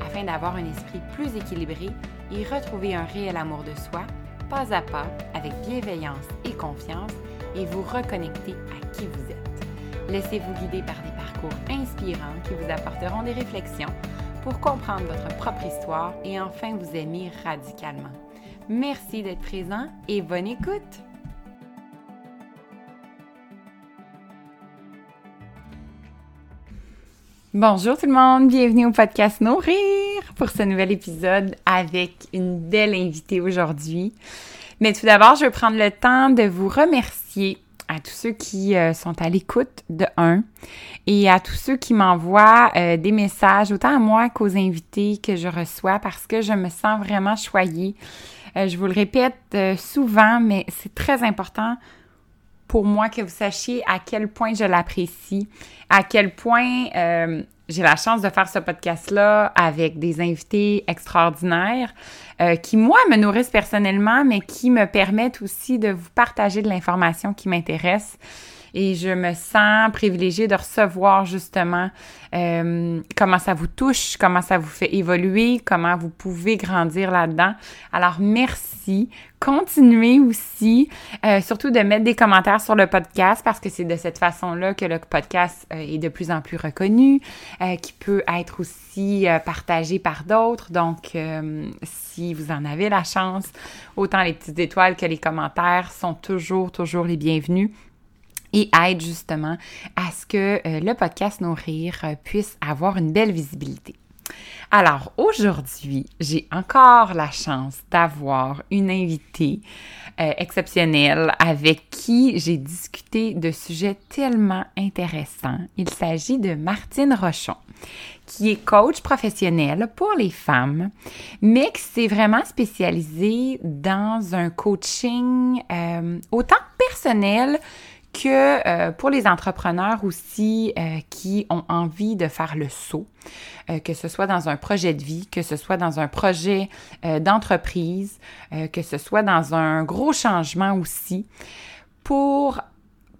afin d'avoir un esprit plus équilibré et retrouver un réel amour de soi, pas à pas, avec bienveillance et confiance, et vous reconnecter à qui vous êtes. Laissez-vous guider par des parcours inspirants qui vous apporteront des réflexions pour comprendre votre propre histoire et enfin vous aimer radicalement. Merci d'être présent et bonne écoute! Bonjour tout le monde, bienvenue au podcast Nourrir pour ce nouvel épisode avec une belle invitée aujourd'hui. Mais tout d'abord, je vais prendre le temps de vous remercier à tous ceux qui euh, sont à l'écoute de un et à tous ceux qui m'envoient euh, des messages, autant à moi qu'aux invités que je reçois parce que je me sens vraiment choyée. Euh, je vous le répète souvent, mais c'est très important pour moi que vous sachiez à quel point je l'apprécie, à quel point euh, j'ai la chance de faire ce podcast-là avec des invités extraordinaires euh, qui, moi, me nourrissent personnellement, mais qui me permettent aussi de vous partager de l'information qui m'intéresse et je me sens privilégiée de recevoir justement euh, comment ça vous touche, comment ça vous fait évoluer, comment vous pouvez grandir là-dedans. Alors merci. Continuez aussi, euh, surtout de mettre des commentaires sur le podcast parce que c'est de cette façon-là que le podcast euh, est de plus en plus reconnu, qui peut être aussi partagé par d'autres. Donc, si vous en avez la chance, autant les petites étoiles que les commentaires sont toujours, toujours les bienvenus et aide justement à ce que euh, le podcast Nourrir euh, puisse avoir une belle visibilité. Alors aujourd'hui, j'ai encore la chance d'avoir une invitée euh, exceptionnelle avec qui j'ai discuté de sujets tellement intéressants. Il s'agit de Martine Rochon, qui est coach professionnel pour les femmes, mais qui s'est vraiment spécialisée dans un coaching autant personnel que euh, pour les entrepreneurs aussi euh, qui ont envie de faire le saut, euh, que ce soit dans un projet de vie, que ce soit dans un projet d'entreprise, que ce soit dans un gros changement aussi, pour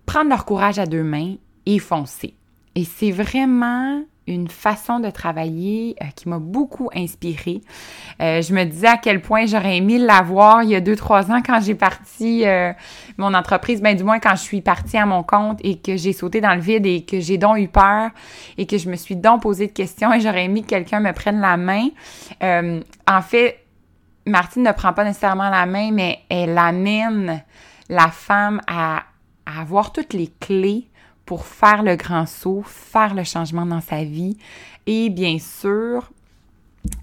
prendre leur courage à deux mains et foncer. Et c'est vraiment une façon de travailler euh, qui m'a beaucoup inspirée. Euh, je me disais à quel point j'aurais aimé l'avoir il y a deux, trois ans quand j'ai parti euh, mon entreprise, ben du moins quand je suis partie à mon compte et que j'ai sauté dans le vide et que j'ai donc eu peur et que je me suis donc posé de questions et j'aurais aimé que quelqu'un me prenne la main. en fait, Martine ne prend pas nécessairement la main, mais elle amène la femme à, à avoir toutes les clés pour faire le grand saut, faire le changement dans sa vie. Et bien sûr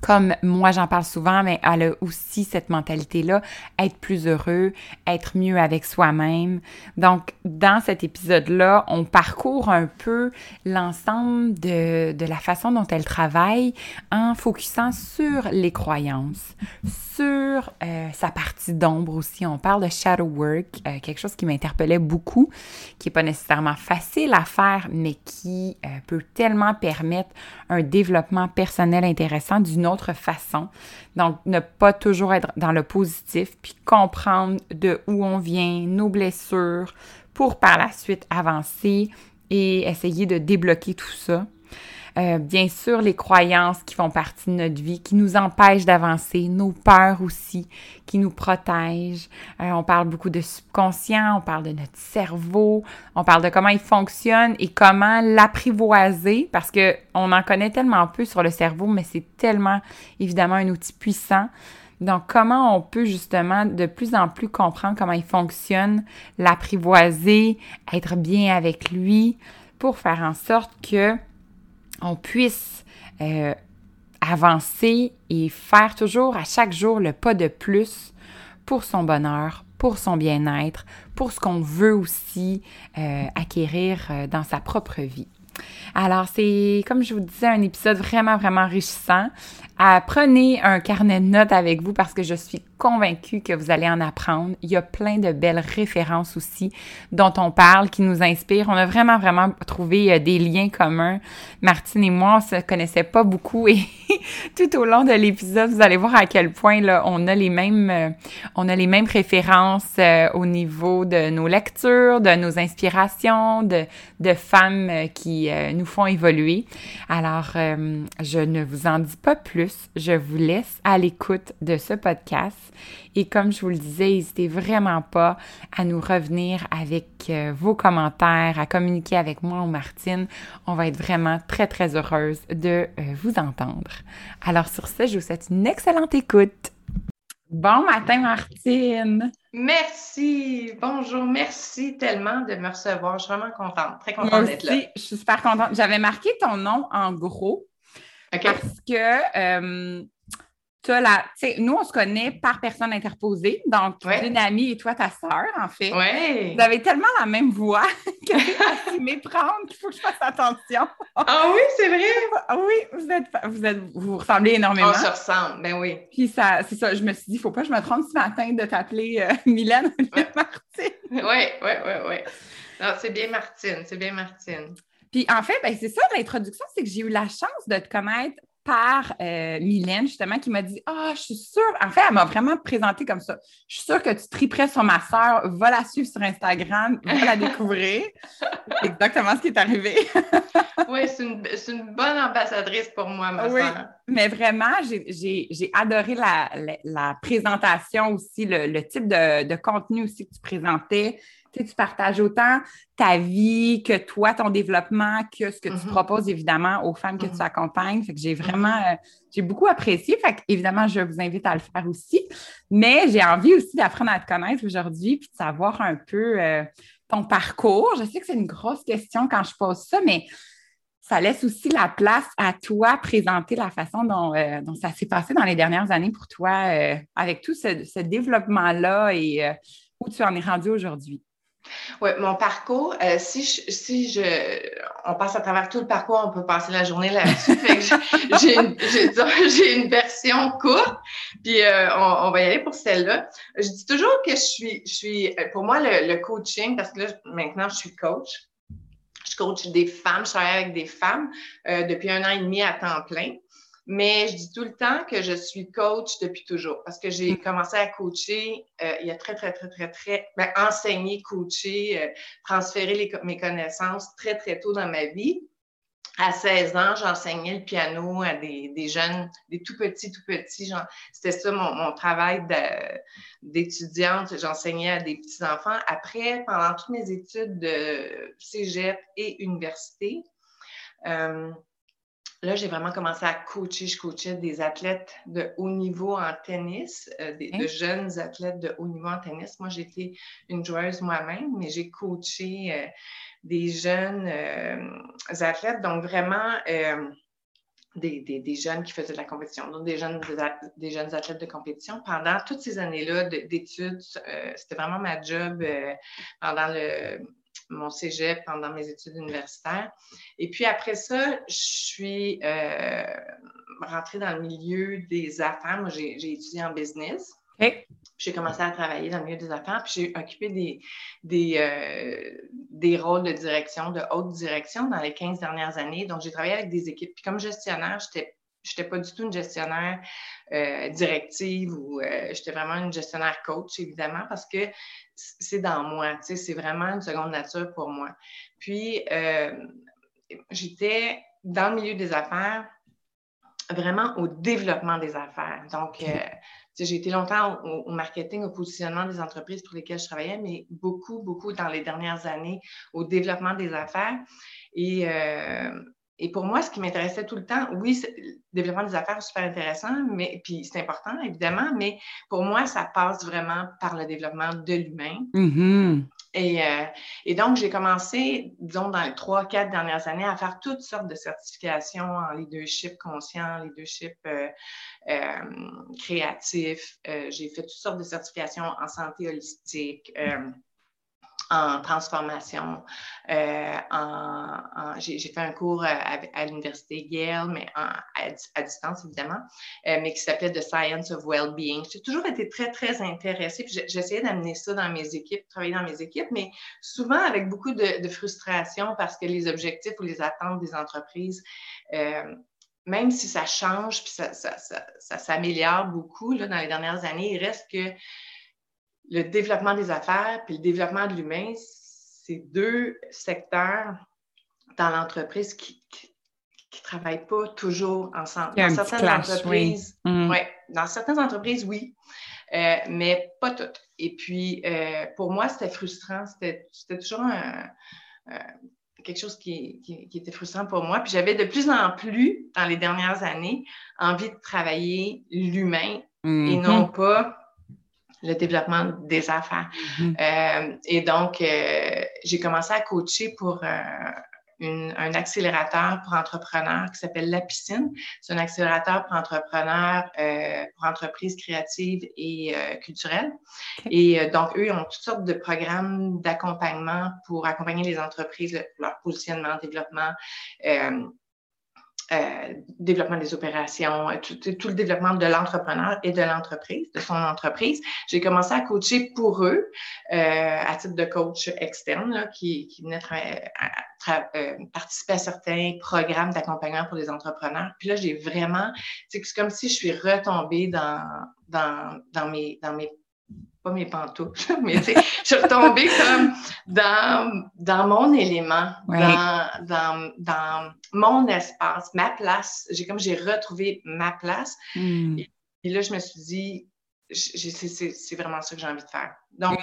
comme moi j'en parle souvent, mais elle a aussi cette mentalité-là, être plus heureux, être mieux avec soi-même. Donc, dans cet épisode-là, on parcourt un peu l'ensemble de, de, la façon dont elle travaille en focusant sur les croyances, sur euh, sa partie d'ombre aussi. On parle de shadow work, euh, quelque chose qui m'interpellait beaucoup, qui n'est pas nécessairement facile à faire, mais qui euh, peut tellement permettre un développement personnel intéressant d'une autre façon. Donc, ne pas toujours être dans le positif, puis comprendre de où on vient, nos blessures, pour par la suite avancer et essayer de débloquer tout ça. Euh, bien sûr, les croyances qui font partie de notre vie, qui nous empêchent d'avancer, nos peurs aussi, qui nous protègent. Euh, on parle beaucoup de subconscient, on parle de notre cerveau, on parle de comment il fonctionne et comment l'apprivoiser, parce que on en connaît tellement peu sur le cerveau, mais c'est tellement évidemment un outil puissant. Donc, comment on peut justement de plus en plus comprendre comment il fonctionne, l'apprivoiser, être bien avec lui pour faire en sorte que on puisse euh, avancer et faire toujours à chaque jour le pas de plus pour son bonheur, pour son bien-être, pour ce qu'on veut aussi euh, acquérir euh, dans sa propre vie. Alors, c'est, comme je vous disais, un épisode vraiment, vraiment enrichissant. Prenez un carnet de notes avec vous parce que je suis convaincue que vous allez en apprendre. Il y a plein de belles références aussi dont on parle, qui nous inspirent. On a vraiment, vraiment trouvé euh, des liens communs. Martine et moi, on se connaissait pas beaucoup et tout au long de l'épisode, vous allez voir à quel point là, on a les mêmes, euh, on a les mêmes références euh, au niveau de nos lectures, de nos inspirations, de, de femmes qui nous font évoluer. Alors, je ne vous en dis pas plus. Je vous laisse à l'écoute de ce podcast. Et comme je vous le disais, n'hésitez vraiment pas à nous revenir avec euh, vos commentaires, à communiquer avec moi ou Martine. On va être vraiment très, très heureuse de euh, vous entendre. Alors sur ce, je vous souhaite une excellente écoute. Bon matin, Martine. Merci. Bonjour. Merci tellement de me recevoir. Je suis vraiment contente. Très contente d'être là. Je suis super contente. J'avais marqué ton nom en gros. Parce que euh, la, nous, on se connaît par personne interposée. Donc, une amie et toi, ta sœur, en fait. Ouais. Vous avez tellement la même voix que c'est méprendre qu'il faut que je fasse attention. Ah oui, c'est vrai? Ah oui, vous êtes, vous êtes, vous ressemblez énormément. On se ressemble, ben oui. Puis ça, c'est ça, je me suis dit, il ne faut pas que je me trompe ce matin de t'appeler euh, Mylène ou Martine. Oui, oui, oui, oui. Non, c'est bien Martine, c'est bien Martine. Puis en fait, ben, c'est ça l'introduction, c'est que j'ai eu la chance de te connaître par euh, Mylène, justement, qui m'a dit Ah, je suis sûre. En fait, elle m'a vraiment présenté comme ça. Je suis sûre que tu triperais sur ma sœur. Va la suivre sur Instagram, va la découvrir. C'est exactement ce qui est arrivé. oui, c'est une, bonne ambassadrice pour moi, ma oui, Mais vraiment, j'ai adoré la, présentation aussi, le, type de, de contenu aussi que tu présentais tu, partages autant ta vie que toi, ton développement, que ce que tu mm-hmm. proposes évidemment aux femmes que tu mm-hmm. accompagnes. Fait que j'ai vraiment, mm-hmm. euh, j'ai beaucoup apprécié. Fait que, évidemment, je vous invite à le faire aussi. Mais j'ai envie aussi d'apprendre à te connaître aujourd'hui puis de savoir un peu euh, ton parcours. Je sais que c'est une grosse question quand je pose ça, mais ça laisse aussi la place à toi présenter la façon dont, euh, ça s'est passé dans les dernières années pour toi avec tout ce, ce développement-là et où tu en es rendu aujourd'hui. Oui, mon parcours, euh, si, je, si je, on passe à travers tout le parcours, on peut passer la journée là-dessus. j'ai une, une, version courte, puis euh, on, va y aller pour celle-là. Je dis toujours que je suis, je suis pour moi, le, le coaching, parce que là, maintenant, je suis coach. Je coach des femmes, je travaille avec des femmes euh, depuis un an et demi à temps plein. Mais je dis tout le temps que je suis coach depuis toujours parce que j'ai mm. commencé à coacher euh, il y a très, très, très, très, très, ben, enseigner, coacher, euh, transférer mes connaissances très, très tôt dans ma vie. À 16 ans, j'enseignais le piano à des, jeunes, des tout petits, tout petits. C'était ça mon, mon travail d'étudiante. J'enseignais à des petits-enfants. Après, pendant toutes mes études de cégep et université, euh, Là, j'ai vraiment commencé à coacher. Je coachais des athlètes de haut niveau en tennis, euh, des, de jeunes athlètes de haut niveau en tennis. Moi, j'étais une joueuse moi-même, mais j'ai coaché euh, des jeunes euh, athlètes, donc vraiment des, des, des, jeunes qui faisaient de la compétition, donc des jeunes, des, jeunes athlètes de compétition. Pendant toutes ces années-là d'études, c'était vraiment ma job pendant le mon cégep pendant mes études universitaires. Et puis après ça, je suis euh, rentrée dans le milieu des affaires. Moi, j'ai étudié en business. J'ai commencé à travailler dans le milieu des affaires, puis j'ai occupé des, des, euh, des rôles de direction, de haute direction dans les 15 dernières années. Donc, j'ai travaillé avec des équipes. Puis comme gestionnaire, j'étais n'étais pas du tout une gestionnaire euh, directive ou euh, j'étais vraiment une gestionnaire coach, évidemment, parce que c'est dans moi, c'est vraiment une seconde nature pour moi. Puis, euh, j'étais dans le milieu des affaires, vraiment au développement des affaires. Donc, j'ai été longtemps au, au, marketing, au positionnement des entreprises pour lesquelles je travaillais, mais beaucoup, beaucoup dans les dernières années au développement des affaires. Et et pour moi, ce qui m'intéressait tout le temps, oui, le développement des affaires est super intéressant, mais puis c'est important, évidemment, mais pour moi, ça passe vraiment par le développement de l'humain. Mm-hmm. Et, euh, et, donc, j'ai commencé, disons, dans les trois, quatre dernières années, à faire toutes sortes de certifications en leadership conscient, leadership euh, euh, créatif. j'ai fait toutes sortes de certifications en santé holistique en transformation, euh, j'ai fait un cours à, l'université Yale, mais à, distance évidemment, mais qui s'appelait The Science of Well-being. J'ai toujours été très, très intéressée, j'essayais d'amener ça dans mes équipes, travailler dans mes équipes, mais souvent avec beaucoup de, frustration parce que les objectifs ou les attentes des entreprises même si ça change puis ça, ça s'améliore beaucoup dans les dernières années, il reste que le développement des affaires puis le développement de l'humain, c'est deux secteurs dans l'entreprise qui ne travaillent pas toujours ensemble. Dans certaines entreprises, oui. Mm. dans certaines entreprises, oui, euh, mais pas toutes. Et puis, euh, pour moi, c'était frustrant. C'était toujours quelque chose qui, qui, était frustrant pour moi. Puis j'avais de plus en plus, dans les dernières années, envie de travailler l'humain et mm-hmm. non pas le développement des affaires. Mm-hmm. Euh, et donc, euh, j'ai commencé à coacher pour euh, un accélérateur pour entrepreneurs qui s'appelle La Piscine. C'est un accélérateur pour entrepreneurs, pour entreprises créatives et culturelles. Et donc, eux, ils ont toutes sortes de programmes d'accompagnement pour accompagner les entreprises, leur positionnement, développement. Euh, développement des opérations, euh, tout, le développement de l'entrepreneur et de l'entreprise, de son entreprise. J'ai commencé à coacher pour eux euh, à titre de coach externe là, qui, qui venait participer à certains programmes d'accompagnement pour les entrepreneurs. Puis là, j'ai vraiment, c'est comme si je suis retombée dans, dans, dans, mes, dans mes pas mes pantoufles, mais je suis retombée comme dans, dans mon élément, dans, dans, dans, mon espace, ma place. J'ai comme j'ai retrouvé ma place. Hmm. Et, là, je me suis dit, c'est vraiment ça que j'ai envie de faire. Donc,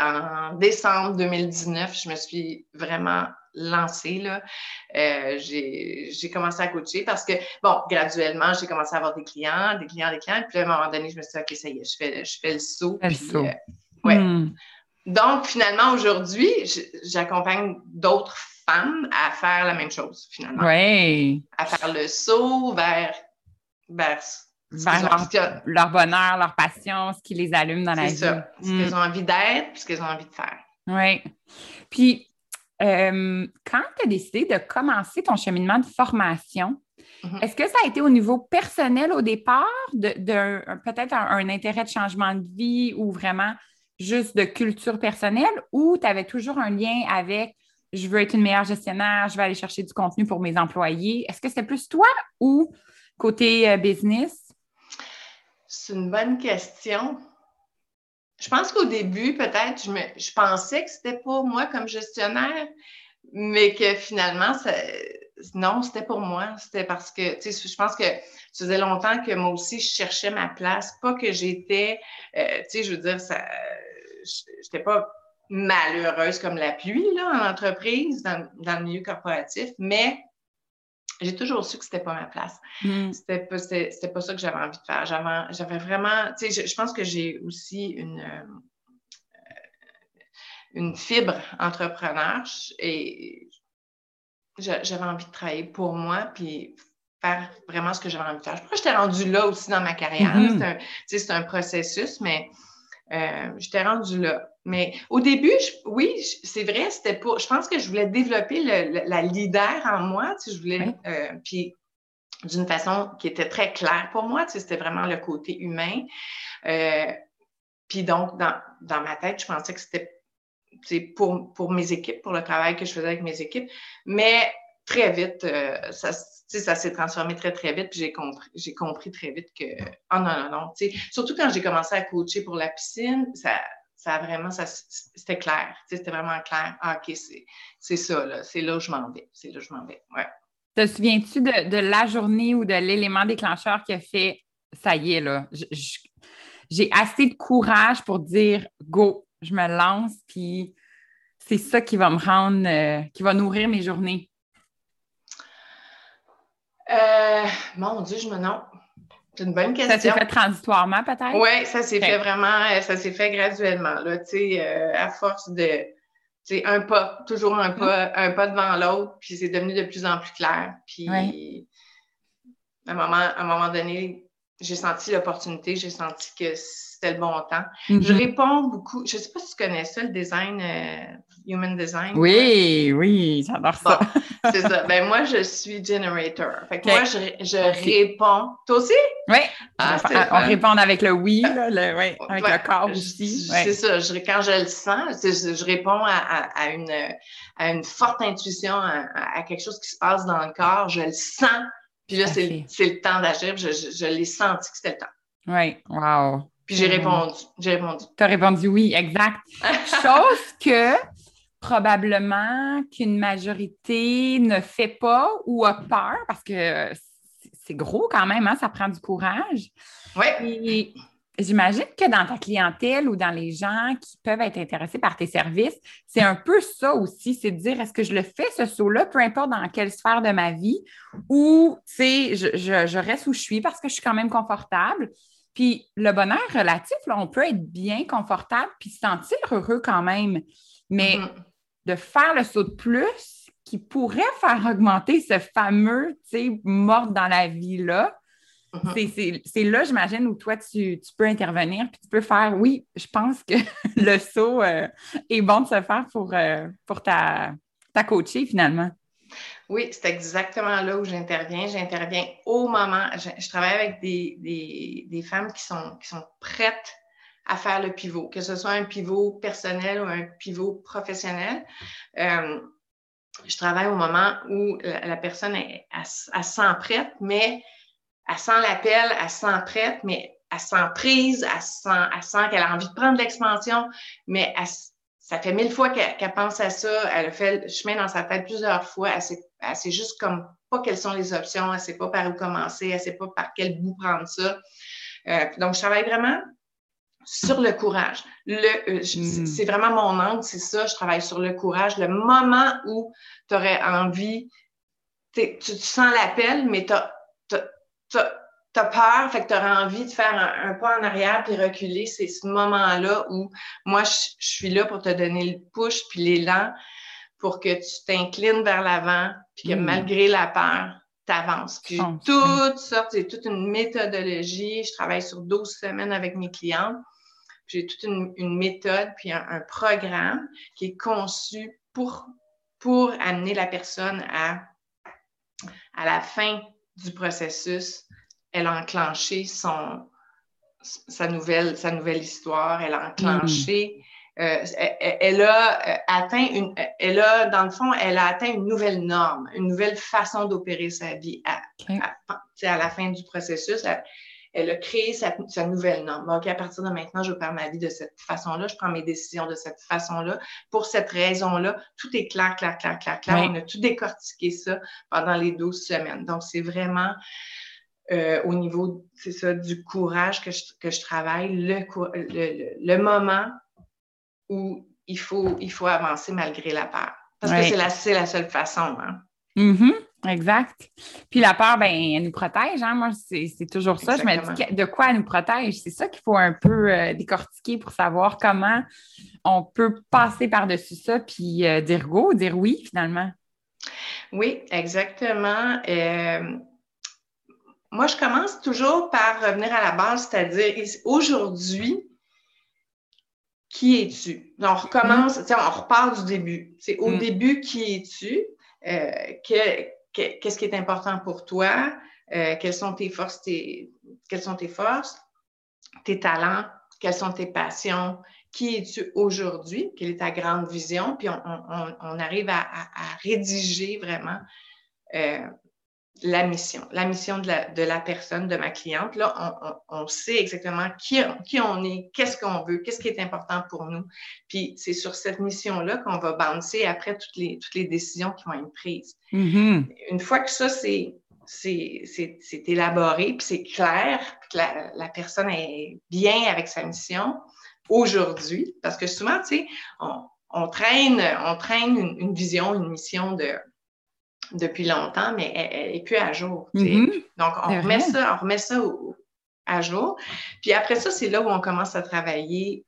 en décembre 2019, je me suis vraiment lancée. Là. Euh, j'ai commencé à coacher parce que, bon, graduellement, j'ai commencé à avoir des clients, des clients, des clients. Puis à un moment donné, je me suis dit, OK, ça y est, je fais, je fais le saut. Euh, ouais. Hmm. Donc, finalement, aujourd'hui, j'accompagne d'autres femmes à faire la même chose, finalement. Oui. À faire le saut vers, vers leur, bonheur, leur passion, ce qui les allume dans la vie. C'est ça. Ce qu'elles mm. ont envie d'être, puis ce qu'elles ont envie de faire. Oui. Puis, euh, quand tu as décidé de commencer ton cheminement de formation, mm-hmm. est-ce que ça a été au niveau personnel au départ, de, peut-être un, intérêt de changement de vie ou vraiment juste de culture personnelle, ou tu avais toujours un lien avec je veux être une meilleure gestionnaire, je vais aller chercher du contenu pour mes employés? Est-ce que c'est plus toi ou côté euh, business? C'est une bonne question. Je pense qu'au début, peut-être, je, je pensais que c'était pas moi comme gestionnaire, mais que finalement, ça, non, c'était pour moi. C'était parce que, tu sais, je pense que ça faisait longtemps que moi aussi, je cherchais ma place. Pas que j'étais, euh, tu sais, je veux dire, ça, j'étais pas malheureuse comme la pluie, là, en entreprise, dans, dans le milieu corporatif, mais j'ai toujours su que c'était pas ma place. Mm. C'était pas, pas ça que j'avais envie de faire. J'avais, vraiment, tu sais, je, pense que j'ai aussi une, euh, une fibre entrepreneur et j'avais envie de travailler pour moi puis faire vraiment ce que j'avais envie de faire. Je crois que j'étais rendue là aussi dans ma carrière. Mm-hmm. C'est, un, processus, mais euh, j'étais rendue là. Mais au début, oui, c'est vrai, c'était pour. Je pense que je voulais développer la leader en moi. Tu sais, je voulais. Euh, puis d'une façon qui était très claire pour moi. Tu sais, c'était vraiment le côté humain. Euh, puis donc, dans, dans, ma tête, je pensais que c'était pour, pour mes équipes, pour le travail que je faisais avec mes équipes. Mais très vite, euh, ça, ça s'est transformé très, très vite. Puis j'ai compris, j'ai compris très vite que, oh non, non, non. Surtout quand j'ai commencé à coacher pour la piscine, ça, ça a vraiment, ça, c'était clair. C'était vraiment clair. Ah, OK, c'est ça, là. C'est là où je m'en vais. C'est là où je m'en vais. Ouais. Te souviens-tu de, la journée ou de l'élément déclencheur qui a fait ça y est, là, j'ai assez de courage pour dire go, je me lance, puis c'est ça qui va me rendre, euh, qui va nourrir mes journées? Euh, mon Dieu, je me non. C'est une bonne question. Ça s'est fait transitoirement, peut-être? Oui, ça s'est fait vraiment, euh, ça s'est fait graduellement, là, tu sais, euh, à force de, tu un pas, toujours un pas, mm. un pas devant l'autre, puis c'est devenu de plus en plus clair. Puis, à, un moment, à un moment donné, j'ai senti l'opportunité, j'ai senti que c'était le bon temps. Je mm-hmm. réponds beaucoup. Je ne sais pas si tu connais ça, le design, euh, human design. Oui, oui, j'adore ça. c'est ça. Ben, moi, je suis generator. Fait que moi, je, je réponds. Toi aussi? Oui. Ah, on répond avec le oui, là, le, oui avec le corps aussi. C'est ça. Je, quand je le sens, je, réponds à, à, une, à une forte intuition, à, quelque chose qui se passe dans le corps. Je le sens. Puis là, c'est le temps d'agir. Je, je l'ai senti que c'était le temps. Oui, wow. Puis j'ai répondu. J'ai répondu. Tu as répondu oui, exact. Chose que probablement qu'une majorité ne fait pas ou a peur parce que c'est gros quand même, hein, ça prend du courage. Oui. J'imagine que dans ta clientèle ou dans les gens qui peuvent être intéressés par tes services, c'est un peu ça aussi, c'est de dire est-ce que je le fais ce saut-là, peu importe dans quelle sphère de ma vie, ou je, je, je reste où je suis parce que je suis quand même confortable, puis le bonheur relatif, là, on peut être bien confortable puis se sentir heureux quand même. Mais mm-hmm. de faire le saut de plus qui pourrait faire augmenter ce fameux, tu sais, mort dans la vie-là, mm-hmm. c'est là, j'imagine, où toi, tu, peux intervenir puis tu peux faire, oui, je pense que le saut euh, est bon de se faire pour, euh, pour ta, ta coachée finalement. Oui, c'est exactement là où j'interviens. J'interviens au moment, je, travaille avec des, femmes qui sont, qui sont prêtes à faire le pivot, que ce soit un pivot personnel ou un pivot professionnel. Euh, je travaille au moment où la, personne est, elle, sent prête, mais elle sent l'appel, elle sent prête, mais elle sent prise, elle sent, elle sent qu'elle a envie de prendre l'expansion, mais elle, ça fait mille fois qu'elle pense à ça. Elle a fait le chemin dans sa tête plusieurs fois. Elle sait, sait juste comme pas quelles sont les options. Elle ne sait pas par où commencer. Elle ne sait pas par quel bout prendre ça. Euh, donc, je travaille vraiment sur le courage. Le, euh, hmm. C'est vraiment mon angle, c'est ça. Je travaille sur le courage. Le moment où tu aurais envie, tu, tu sens l'appel, mais tu as, tu as peur, fait que tu auras envie de faire un, pas en arrière puis reculer. C'est ce moment-là où moi, je, suis là pour te donner le push puis l'élan pour que tu t'inclines vers l'avant puis que hmm. malgré la peur, tu avances. Puis toutes sortes, c'est toute une méthodologie. Je travaille sur 12 semaines avec mes clients. J'ai toute une, méthode puis un, programme qui est conçu pour, pour amener la personne à, à la fin du processus elle a enclenché son, sa, nouvelle, sa nouvelle histoire, elle a enclenché, mm. euh, elle, a euh, atteint une, elle a, dans le fond, elle a atteint une nouvelle norme, une nouvelle façon d'opérer sa vie. À, à, la fin du processus, elle, a créé sa, sa, nouvelle norme. OK, à partir de maintenant, je perds ma vie de cette façon-là, je prends mes décisions de cette façon-là, pour cette raison-là. Tout est clair, clair, clair, clair, clair. On a tout décortiqué ça pendant les 12 semaines. Donc, c'est vraiment euh, au niveau, c'est ça, du courage que je, que je travaille, le, le, moment où il faut, il faut avancer malgré la peur. Parce que c'est la, la seule façon. Hein? Mm-hmm. exact. Puis la peur, ben, elle nous protège. Hein? Moi, c'est toujours ça. Je me dis de quoi elle nous protège? C'est ça qu'il faut un peu euh, décortiquer pour savoir comment on peut passer par-dessus ça puis euh, dire go, dire oui finalement. Oui, exactement moi, je commence toujours par revenir à la base, c'est-à-dire aujourd'hui, qui es-tu? On recommence, mm-hmm. on repart du début. C'est au mm. début, qui es-tu? Euh, qu'est-ce qui est important pour toi? Euh, quelles sont tes forces, tes, quelles sont tes forces, tes talents, quelles sont tes passions, qui es-tu aujourd'hui, quelle est ta grande vision, puis on, arrive à, rédiger vraiment euh, la mission, la mission de la, de la personne, de ma cliente. Là, on, on, sait exactement qui, qui on est, qu'est-ce qu'on veut, qu'est-ce qui est important pour nous. Puis c'est sur cette mission-là qu'on va bouncer après toutes les, toutes les décisions qui vont être prises. Mm-hmm. Une fois que ça, c'est c'est élaboré, puis c'est clair, que la, la, personne est bien avec sa mission aujourd'hui, parce que souvent, tu sais, on, on, traîne, on traîne une vision, une mission de depuis longtemps, mais elle n'est plus à jour. Mm-hmm. Donc, on remet, ça, on remet ça à jour. Puis après ça, c'est là où on commence à travailler,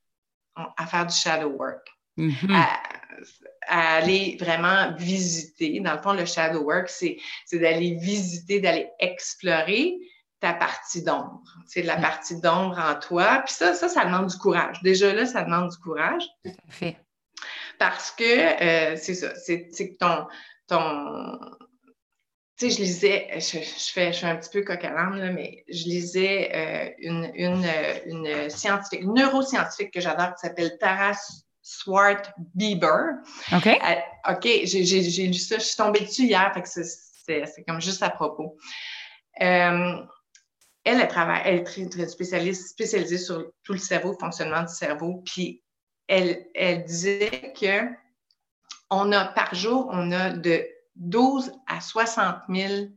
à faire du shadow work. Mm-hmm. à, aller vraiment visiter. Dans le fond, le shadow work, c'est d'aller visiter, d'aller explorer ta partie d'ombre. C'est la partie d'ombre en toi. Puis ça, ça, ça demande du courage. Déjà là, ça demande du courage. Tout à fait. Parce que euh, c'est ça, c'est que ton, ton, tu sais, je lisais, je, fais, je suis un petit peu coq là, mais je lisais euh, une, une, une, scientifique, une neuroscientifique que j'adore qui s'appelle Taras Swart Bieber. OK. Euh, OK, j'ai lu ça, je suis tombée dessus hier, fait que c'est comme juste à propos. Euh, elle, elle travaille, elle est très, très spécialiste, spécialisée sur tout le cerveau, le fonctionnement du cerveau, puis elle, elle disait que on a par jour, on a de 12 à 60 000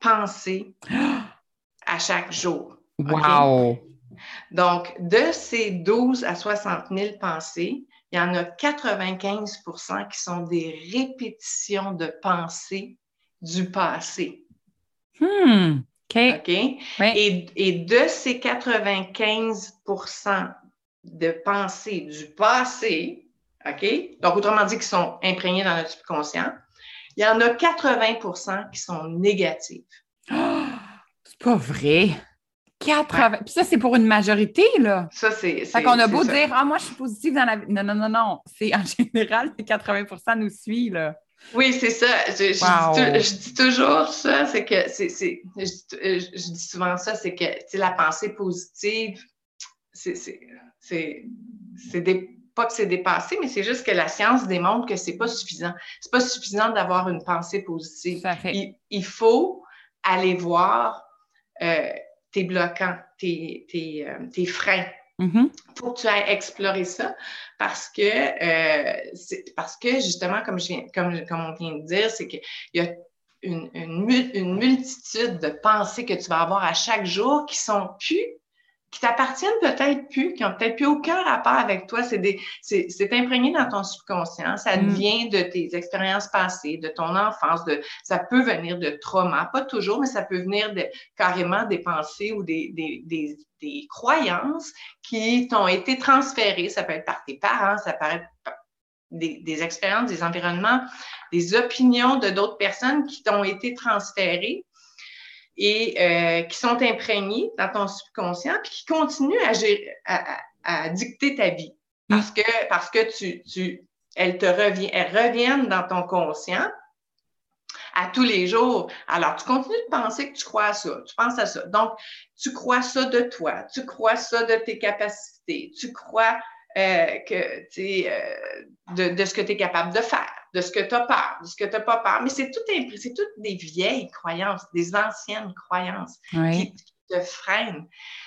pensées à chaque jour. Wow! Donc, de ces 12 à 60 000 pensées, il y en a 95% qui sont des répétitions de pensées du passé. Hmm. OK. Et, et, de ces 95% de pensées du passé, OK? Donc, autrement dit, qui sont imprégnés dans notre subconscient, il y en a 80% qui sont négatives. c'est pas vrai. 80. Puis ça, c'est pour une majorité, là. Ça, c'est. Fait qu'on a beau dire, ah, moi, je suis positive dans la vie. Non, non, non, non. C'est en général, 80% nous suivent, là. Oui, c'est ça. Je, dis toujours ça, c'est que, c'est, je, dis souvent ça, c'est que, la pensée positive, c'est, des pas que c'est dépassé, mais c'est juste que la science démontre que c'est pas suffisant. C'est pas suffisant d'avoir une pensée positive. Il, faut aller voir euh, tes bloquants, tes, tes, euh, freins. Il mm-hmm. faut que tu ailles explorer ça parce que, euh, parce que justement, comme, je comme, comme on vient de dire, c'est qu'il y a une, une, une, multitude de pensées que tu vas avoir à chaque jour qui sont plus qui t'appartiennent peut-être plus, qui n'ont peut-être plus aucun rapport avec toi. C'est imprégné dans ton subconscient. Ça mm. vient de tes expériences passées, de ton enfance. De, ça peut venir de trauma, pas toujours, mais ça peut venir de, carrément des pensées ou des, des, des, des croyances qui t'ont été transférées. Ça peut être par tes parents, ça peut être des, des expériences, des environnements, des opinions de d'autres personnes qui t'ont été transférées et euh, qui sont imprégnés dans ton subconscient puis qui continuent à, à, dicter ta vie mm. parce que parce que tu, tu elles te reviennent elles reviennent dans ton conscient à tous les jours. Alors, tu continues de penser que tu crois à ça, tu penses à ça. Donc, tu crois ça de toi, tu crois ça de tes capacités, tu crois euh, que, euh, de, de, ce que tu es capable de faire de ce que tu as peur, de ce que tu n'as pas peur. Mais c'est tout c'est toutes des vieilles croyances, des anciennes croyances qui, te freinent.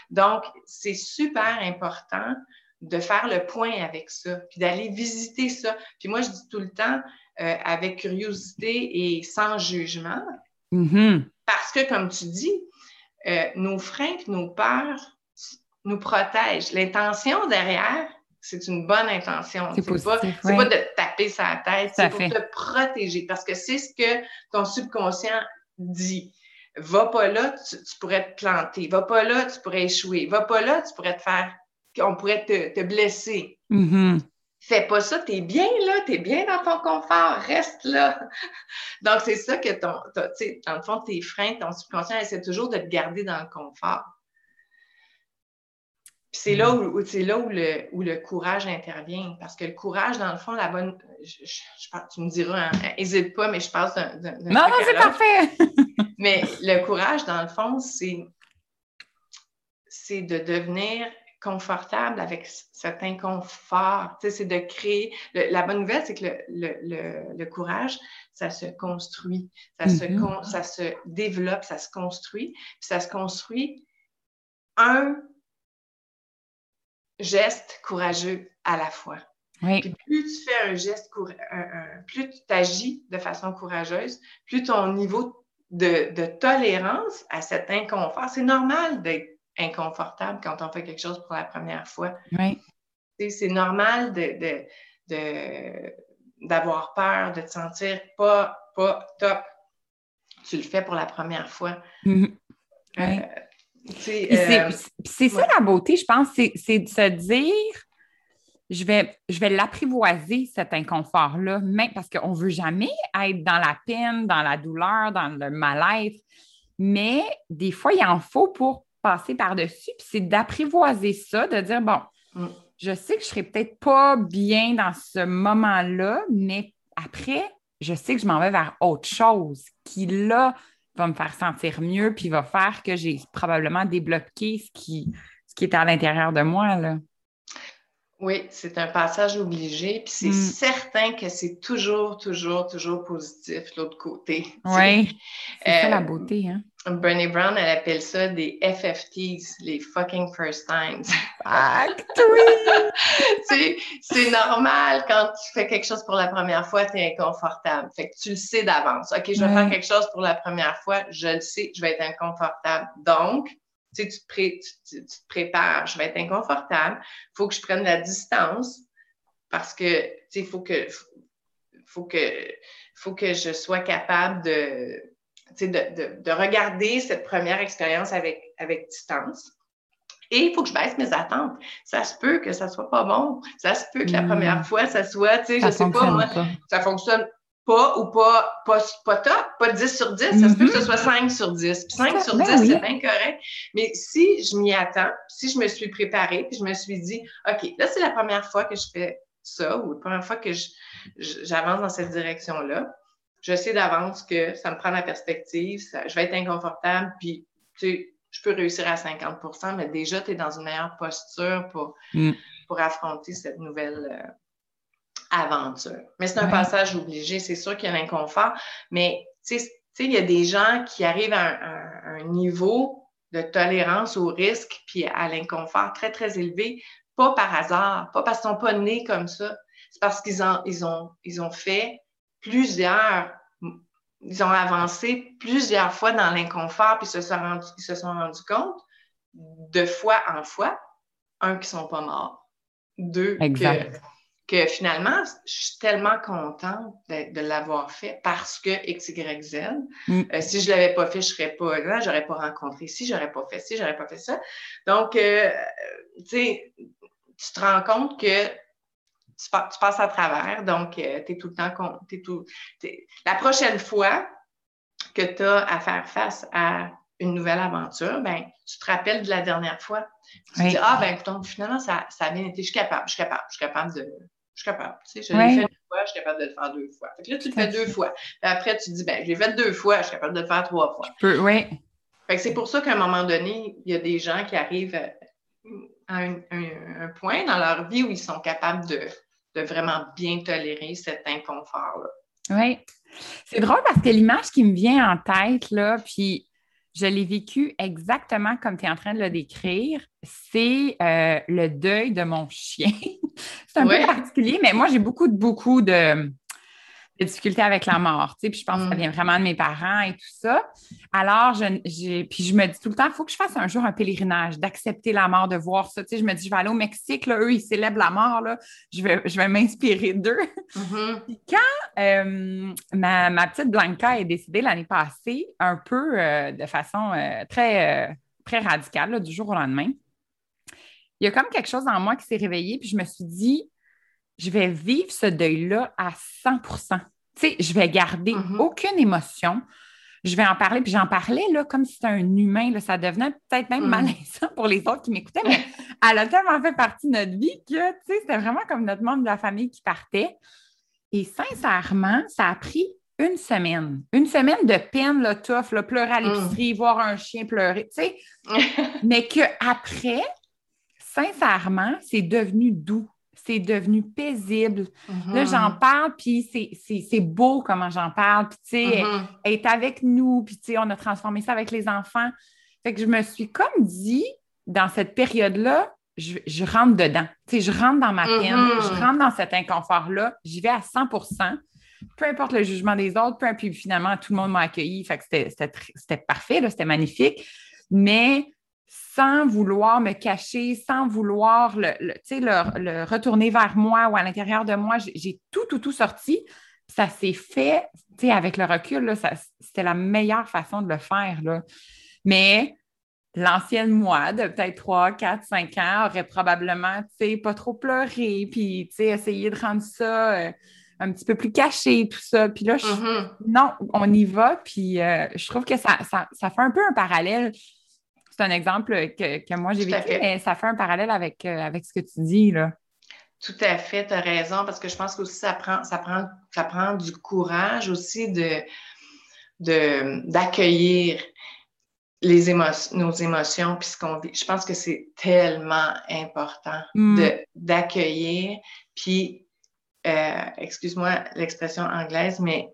Donc, c'est super important de faire le point avec ça, puis d'aller visiter ça. Puis moi, je dis tout le temps, euh, avec curiosité et sans jugement, mm-hmm. parce que, comme tu dis, nos freins, nos peurs nous protègent. L'intention derrière, c'est une bonne intention. C'est pas, pas de taper sa tête, c'est pour te protéger parce que c'est ce que ton subconscient dit. Va pas là, tu, pourrais te planter. Va pas là, tu pourrais échouer. Va pas là, tu pourrais te faire, on pourrait te, blesser. Mm-hmm. Fais pas ça, tu es bien là, tu es bien dans ton confort, reste là. Donc, c'est ça que ton, tu sais, dans le fond, tes freins, ton subconscient essaie toujours de te garder dans le confort c'est là mm. où, c'est là où le, où le courage intervient. Parce que le courage, dans le fond, la bonne. Je, tu me diras, n'hésite hein, pas, mais je passe d'un. non, non, c'est parfait! mais le courage, dans le fond, c'est, c'est de devenir confortable avec cet inconfort. Tu sais, c'est de créer. la bonne nouvelle, c'est que le, le, le, courage, ça se construit, ça, se, mm-hmm. ça se développe, ça se construit. Puis ça se construit un geste courageux à la fois. Oui. Puis plus tu fais un geste, plus tu t'agis de façon courageuse, plus ton niveau de, de tolérance à cet inconfort, c'est normal d'être inconfortable quand on fait quelque chose pour la première fois. Oui. C'est normal de, d'avoir peur, de te sentir pas, pas top. Tu le fais pour la première fois. Mm-hmm. oui. Euh, c'est ça la beauté, je pense, c'est de se dire je vais, je vais l'apprivoiser, cet inconfort-là, parce qu'on ne veut jamais être dans la peine, dans la douleur, dans le mal-être. Mais des fois, il en faut pour passer par-dessus. Puis c'est d'apprivoiser ça, de dire, bon, mm. je sais que je ne serai peut-être pas bien dans ce moment-là, mais après, je sais que je m'en vais vers autre chose qui, là, va me faire sentir mieux, puis va faire que j'ai probablement débloqué ce qui, ce qui est à l'intérieur de moi. Là. Oui, c'est un passage obligé, puis c'est mm. certain que c'est toujours, toujours, toujours positif l'autre côté. Oui, c'est ça la euh, beauté, hein? Bernie Brown, elle appelle ça des FFTs, les fucking first times. oui! c'est normal quand tu fais quelque chose pour la première fois, tu es inconfortable. Fait que tu le sais d'avance. OK, je vais faire quelque chose pour la première fois, je le sais, je vais être inconfortable. Donc, tu, te prépares, je vais être inconfortable, il faut que je prenne la distance parce que, il faut que, faut, que, faut que je sois capable de, de, de, regarder cette première expérience avec, avec distance. Et il faut que je baisse mes attentes. Ça se peut que ça soit pas bon. Ça se peut que la hmm. première fois, ça soit, tu sais, je sais pas, moi, ça fonctionne pas ou pas, pas, pas top, pas 10 sur 10. Ça se peut que ce soit 5 mm-hmm. sur 10. Puis 5 sur 10, ben c'est bien correct. Mais si je m'y attends, si je me suis préparée, puis je me suis dit, OK, là, c'est la première fois que je fais ça ou la première fois que j'avance dans cette direction-là, je sais d'avance que ça me prend la perspective, je vais être inconfortable, puis tu sais, je peux réussir à 50% mais déjà, tu es dans une meilleure posture pour, mm. pour affronter cette nouvelle, euh, aventure. Mais c'est un passage obligé. C'est sûr qu'il y a l'inconfort, mais tu sais, il y a des gens qui arrivent à un, niveau de tolérance au risque puis à l'inconfort très, très élevé, pas par hasard, pas parce qu'ils sont pas nés comme ça. C'est parce qu'ils ont, ils ont, ils ont fait plusieurs, ils ont avancé plusieurs fois dans l'inconfort puis se sont rendus, ils se sont rendus compte de fois en fois, un, qui sont pas morts, deux, exact que finalement, je suis tellement contente de, l'avoir fait parce que X, Y, Z. Mm. Euh, si je ne l'avais pas fait, je ne serais pas là, je n'aurais pas rencontré ci, je n'aurais pas fait ci, je n'aurais pas fait ça. Donc, euh, tu sais, tu te rends compte que tu, passes à travers, donc euh, tu es tout le temps. Es tout, la prochaine fois que tu as à faire face à une nouvelle aventure, ben, tu te rappelles de la dernière fois. Tu te dis, ah, ben, écoute, finalement, ça, ça a bien été, je suis capable, je suis capable, je suis capable de, je suis capable. Tu sais, je l'ai fait une fois, je suis capable de le faire deux fois. Fait que là, tu le fais deux fois. Puis après, tu te dis, ben, je l'ai fait deux fois, je suis capable de le faire trois fois. oui. Fait que c'est pour ça qu'à un moment donné, il y a des gens qui arrivent à un, point dans leur vie où ils sont capables de, de vraiment bien tolérer cet inconfort-là. Oui. C'est drôle parce que l'image qui me vient en tête, là, puis je l'ai vécu exactement comme tu es en train de le décrire. C'est euh, le deuil de mon chien. c'est un peu particulier, mais moi, j'ai beaucoup, beaucoup de, des difficultés avec la mort, tu sais, puis je pense que ça mm. vient vraiment de mes parents et tout ça. Alors, je, puis je me dis tout le temps, il faut que je fasse un jour un pèlerinage, d'accepter la mort, de voir ça. Tu sais, je me dis, je vais aller au Mexique, là, eux, ils célèbrent la mort, là, je vais, je vais m'inspirer d'eux. Mm-hmm. puis quand euh, ma, petite Blanca est décédée l'année passée, un peu euh, de façon euh, très, très radicale, du jour au lendemain, il y a comme quelque chose en moi qui s'est réveillé, puis je me suis dit, je vais vivre ce deuil-là à 100% Tu sais, je vais garder mm-hmm. aucune émotion. Je vais en parler, puis j'en parlais là, comme si c'était un humain. Là, ça devenait peut-être même mm. malaisant pour les autres qui m'écoutaient, mais elle a tellement fait partie de notre vie que c'était vraiment comme notre membre de la famille qui partait. Et sincèrement, ça a pris une semaine. Une semaine de peine, là, tough, là, pleurer à l'épicerie, mm. voir un chien pleurer, tu sais. mais qu'après, sincèrement, c'est devenu doux c'est devenu paisible. Là, j'en mm-hmm. parle, puis c'est beau comment j'en parle. Puis, tu sais, mm-hmm. elle, est avec nous, puis, tu sais, on a transformé ça avec les enfants. Fait que je me suis comme dit, dans cette période-là, je, rentre dedans. Tu sais, je rentre dans ma peine, mm-hmm. je rentre dans cet inconfort-là, j'y vais à 100% peu importe le jugement des autres, peu importe, puis finalement, tout le monde m'a accueilli. Fait que c'était parfait, c'était magnifique. Mais sans vouloir me cacher, sans vouloir le, le, retourner vers moi ou à l'intérieur de moi. J'ai tout, tout, tout sorti. Ça s'est fait, avec le recul, c'était la meilleure façon de le faire. Là. Mais l'ancienne moi de peut-être 3, 4, 5 ans aurait probablement, pas trop pleuré, puis, essayé de rendre ça... Euh, un petit peu plus caché, tout ça. Puis là, Mm-hmm. non, on y va. Puis euh, je trouve que ça, ça, ça fait un peu un parallèle. C'est un exemple que, que moi j'ai vécu, fait. mais ça fait un parallèle avec, euh, avec ce que tu dis, là. Tout à fait, tu as raison, parce que je pense qu'aussi ça prend, ça prend, ça prend du courage aussi de, de, d'accueillir les émotions, nos émotions, puis ce qu'on vit. Je pense que c'est tellement important Mm. d'accueillir, puis, euh, excuse-moi l'expression anglaise, mais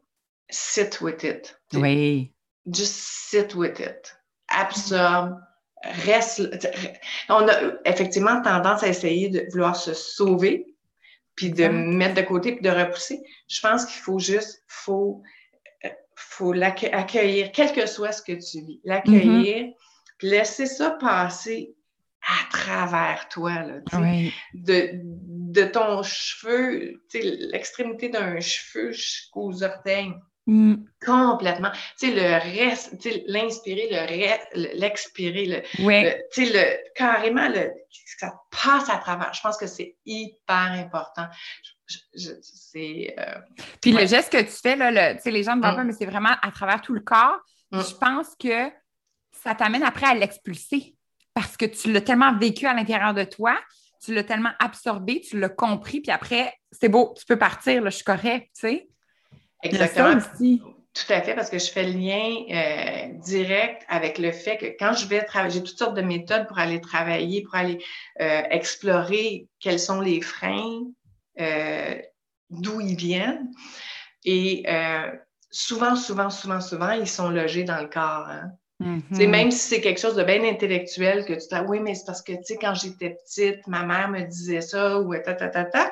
sit with it. Oui. Just sit with it. Absorbe. Reste. On a effectivement tendance à essayer de vouloir se sauver, puis de mettre de côté, puis de repousser. Je pense qu'il faut juste, faut, euh, faut l'accueillir, quel que soit ce que tu vis, l'accueillir, puis laisser ça passer à travers toi, là, Oui. de, de ton cheveu, l'extrémité d'un cheveu jusqu'aux orteils. Mm. Complètement. Tu sais, le reste, tu sais, l'inspirer, le reste, l'expirer, le, Oui. le- tu sais, le, carrément, le, ça passe à travers. Je pense que c'est hyper important. Je- je- c'est, euh, Puis le geste que tu fais, là, le- tu sais, les gens ne voient Mm. pas, mais c'est vraiment à travers tout le corps. Mm. Je pense que ça t'amène après à l'expulser parce que tu l'as tellement vécu à l'intérieur de toi, tu l'as tellement absorbé, tu l'as compris, puis après, c'est beau, tu peux partir, là, je suis correct, tu sais. Exactement. Tout à fait, parce que je fais le lien euh, direct avec le fait que quand je vais travailler, j'ai toutes sortes de méthodes pour aller travailler, pour aller euh, explorer quels sont les freins, euh, d'où ils viennent. Et souvent, souvent, souvent, souvent, ils sont logés dans le corps. Hein? Mhm. Sais, Même si c'est quelque chose de bien intellectuel, que tu dis, oui, mais c'est parce que, tu sais, quand j'étais petite, ma mère me disait ça, ou ta, ta, ta, ta.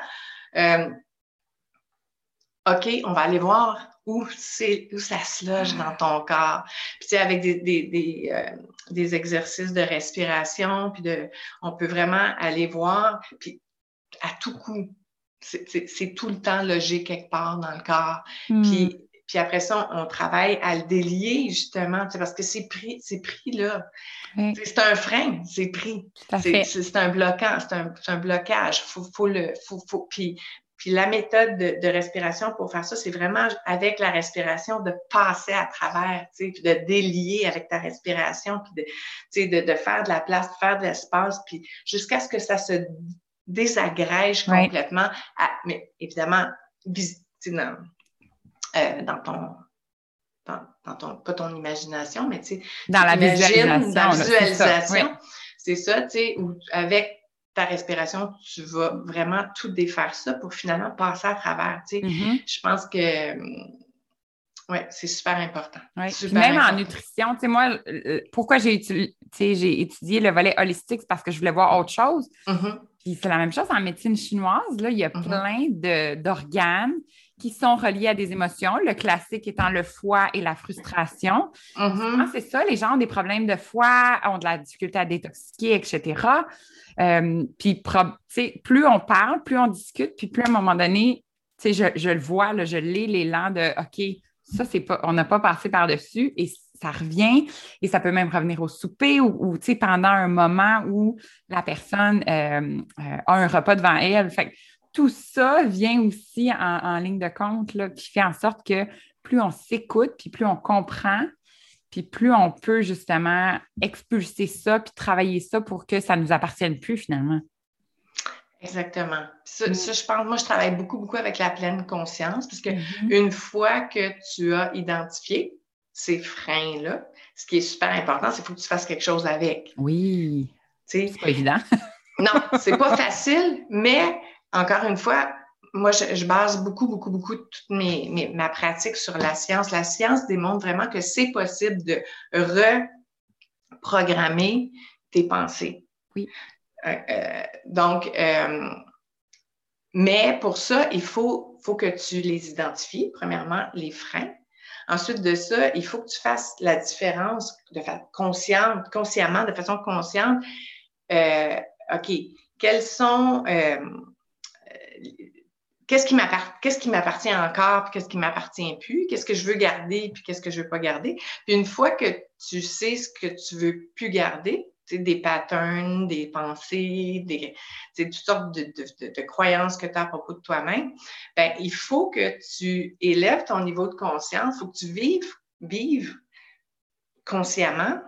OK, on va aller voir où, c'est, où ça se loge dans ton corps. Puis, tu sais, avec des, des, des, euh, des exercices de respiration, puis de, on peut vraiment aller voir, puis à tout coup, c'est, c'est, c'est tout le temps logé quelque part dans le corps. Mm. Puis, puis après ça, on, travaille à le délier, justement, tu sais, parce que c'est pris, c'est pris là. Oui. C'est un frein, c'est pris. C'est- c'est un bloquant, c'est un, c'est un blocage. Faut, faut le, faut, faut, puis, puis la méthode de, de respiration pour faire ça, c'est vraiment avec la respiration de passer à travers, tu sais, puis de délier avec ta respiration, puis de, tu sais, de, de faire de la place, de faire de l'espace, puis jusqu'à ce que ça se désagrège complètement. à- mais évidemment, vis- tu sais, dans, euh, dans ton dans, dans ton, pas ton imagination, mais tu sais, Dans la visualisation. Dans la là, c'est ça. visualisation, Oui. c'est ça, tu sais, où avec ta respiration, tu vas vraiment tout défaire ça pour finalement passer à travers, tu sais. Mhm. Je pense que, ouais, c'est super important. Ouais. Puis Super même en nutrition, tu sais, moi, euh, pourquoi j'ai étu- étudié le volet holistique, c'est parce que je voulais voir autre chose. Mhm. Puis c'est la même chose en médecine chinoise. Là, il y a Mhm. plein de- d'organes qui sont reliés à des émotions. Le classique étant le foie et la frustration. Mhm. Souvent, c'est ça, les gens ont des problèmes de foie, ont de la difficulté à détoxiquer, etc. Euh, puis, plus on parle, plus on discute, puis plus à un moment donné, tu sais, je, je le vois, là, je l'ai l'élan de OK, ça, c'est pas, on n'a pas passé par-dessus et ça revient et ça peut même revenir au souper ou, ou, tu sais, pendant un moment où la personne euh, euh, a un repas devant elle. Fait tout ça vient aussi en, en ligne de compte, là, qui fait en sorte que plus on s'écoute, puis plus on comprend, puis plus on peut justement expulser ça, puis travailler ça pour que ça ne nous appartienne plus finalement. Exactement. Ça, Mm. ça, je pense, moi, je travaille beaucoup, beaucoup avec la pleine conscience, parce que Mhm. une fois que tu as identifié ces freins-là, ce qui est super important, c'est qu'il faut que tu fasses quelque chose avec. Oui, c'est pas évident. Non, c'est pas facile, mais encore une fois, moi, je, je base beaucoup, beaucoup, beaucoup toute mes, mes- ma pratique sur la science. La science démontre vraiment que c'est possible de reprogrammer tes pensées. Oui. Euh, euh, donc, euh, mais pour ça, il faut, faut que tu les identifies, premièrement, les freins. Ensuite de ça, il faut que tu fasses la différence de façon consciente, consciemment, de façon consciente. Euh, OK, quels sont. Qu'est-ce qui m'appart- qu'est-ce qui m'appartient encore, puis qu'est-ce qui m'appartient plus, qu'est-ce que je veux garder, puis qu'est-ce que je veux pas garder. Puis une fois que tu sais ce que tu veux plus garder, des patterns, des pensées, des, toutes sortes de, croyances que tu as à propos de toi-même, ben, il faut que tu élèves ton niveau de conscience, il faut que tu vives, vives consciemment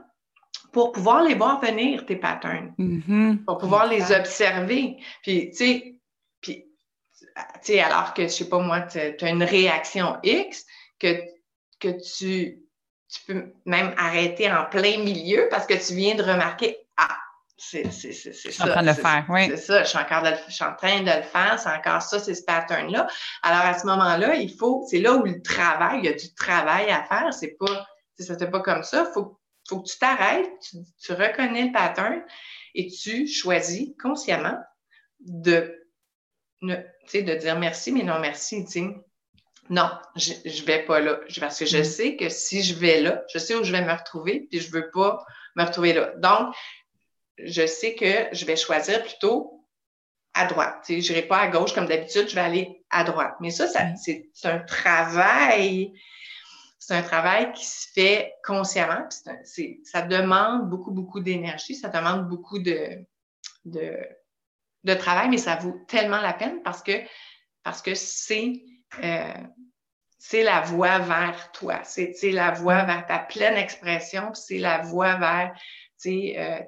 pour pouvoir les voir venir, tes patterns, mm-hmm. pour pouvoir les observer. Puis, tu sais, alors que, je sais pas moi, tu as une réaction X, que, que tu tu peux même arrêter en plein milieu parce que tu viens de remarquer Ah, c'est ça. Je suis en train de le faire, oui. C'est ça, je suis, encore je suis en train de le faire, c'est encore ça, c'est ce pattern-là. Alors à ce moment-là, il faut, c'est là où le travail, il y a du travail à faire, c'est pas, ça pas comme ça, il faut, faut que tu t'arrêtes, tu, tu reconnais le pattern et tu choisis consciemment de, de dire merci, mais non merci, tu sais non, je, ne vais pas là. Parce que je mm. sais que si je vais là, je sais où je vais me retrouver, puis je veux pas me retrouver là. Donc, je sais que je vais choisir plutôt à droite. Je n'irai pas à gauche comme d'habitude, je vais aller à droite. Mais ça, ça mm. c'est un travail. C'est un travail qui se fait consciemment. ça demande beaucoup, beaucoup d'énergie. Ça demande beaucoup de, de, de travail, mais ça vaut tellement la peine parce que parce que c'est euh, c'est la voie vers toi, c'est la voie vers ta pleine expression, c'est la voie vers euh,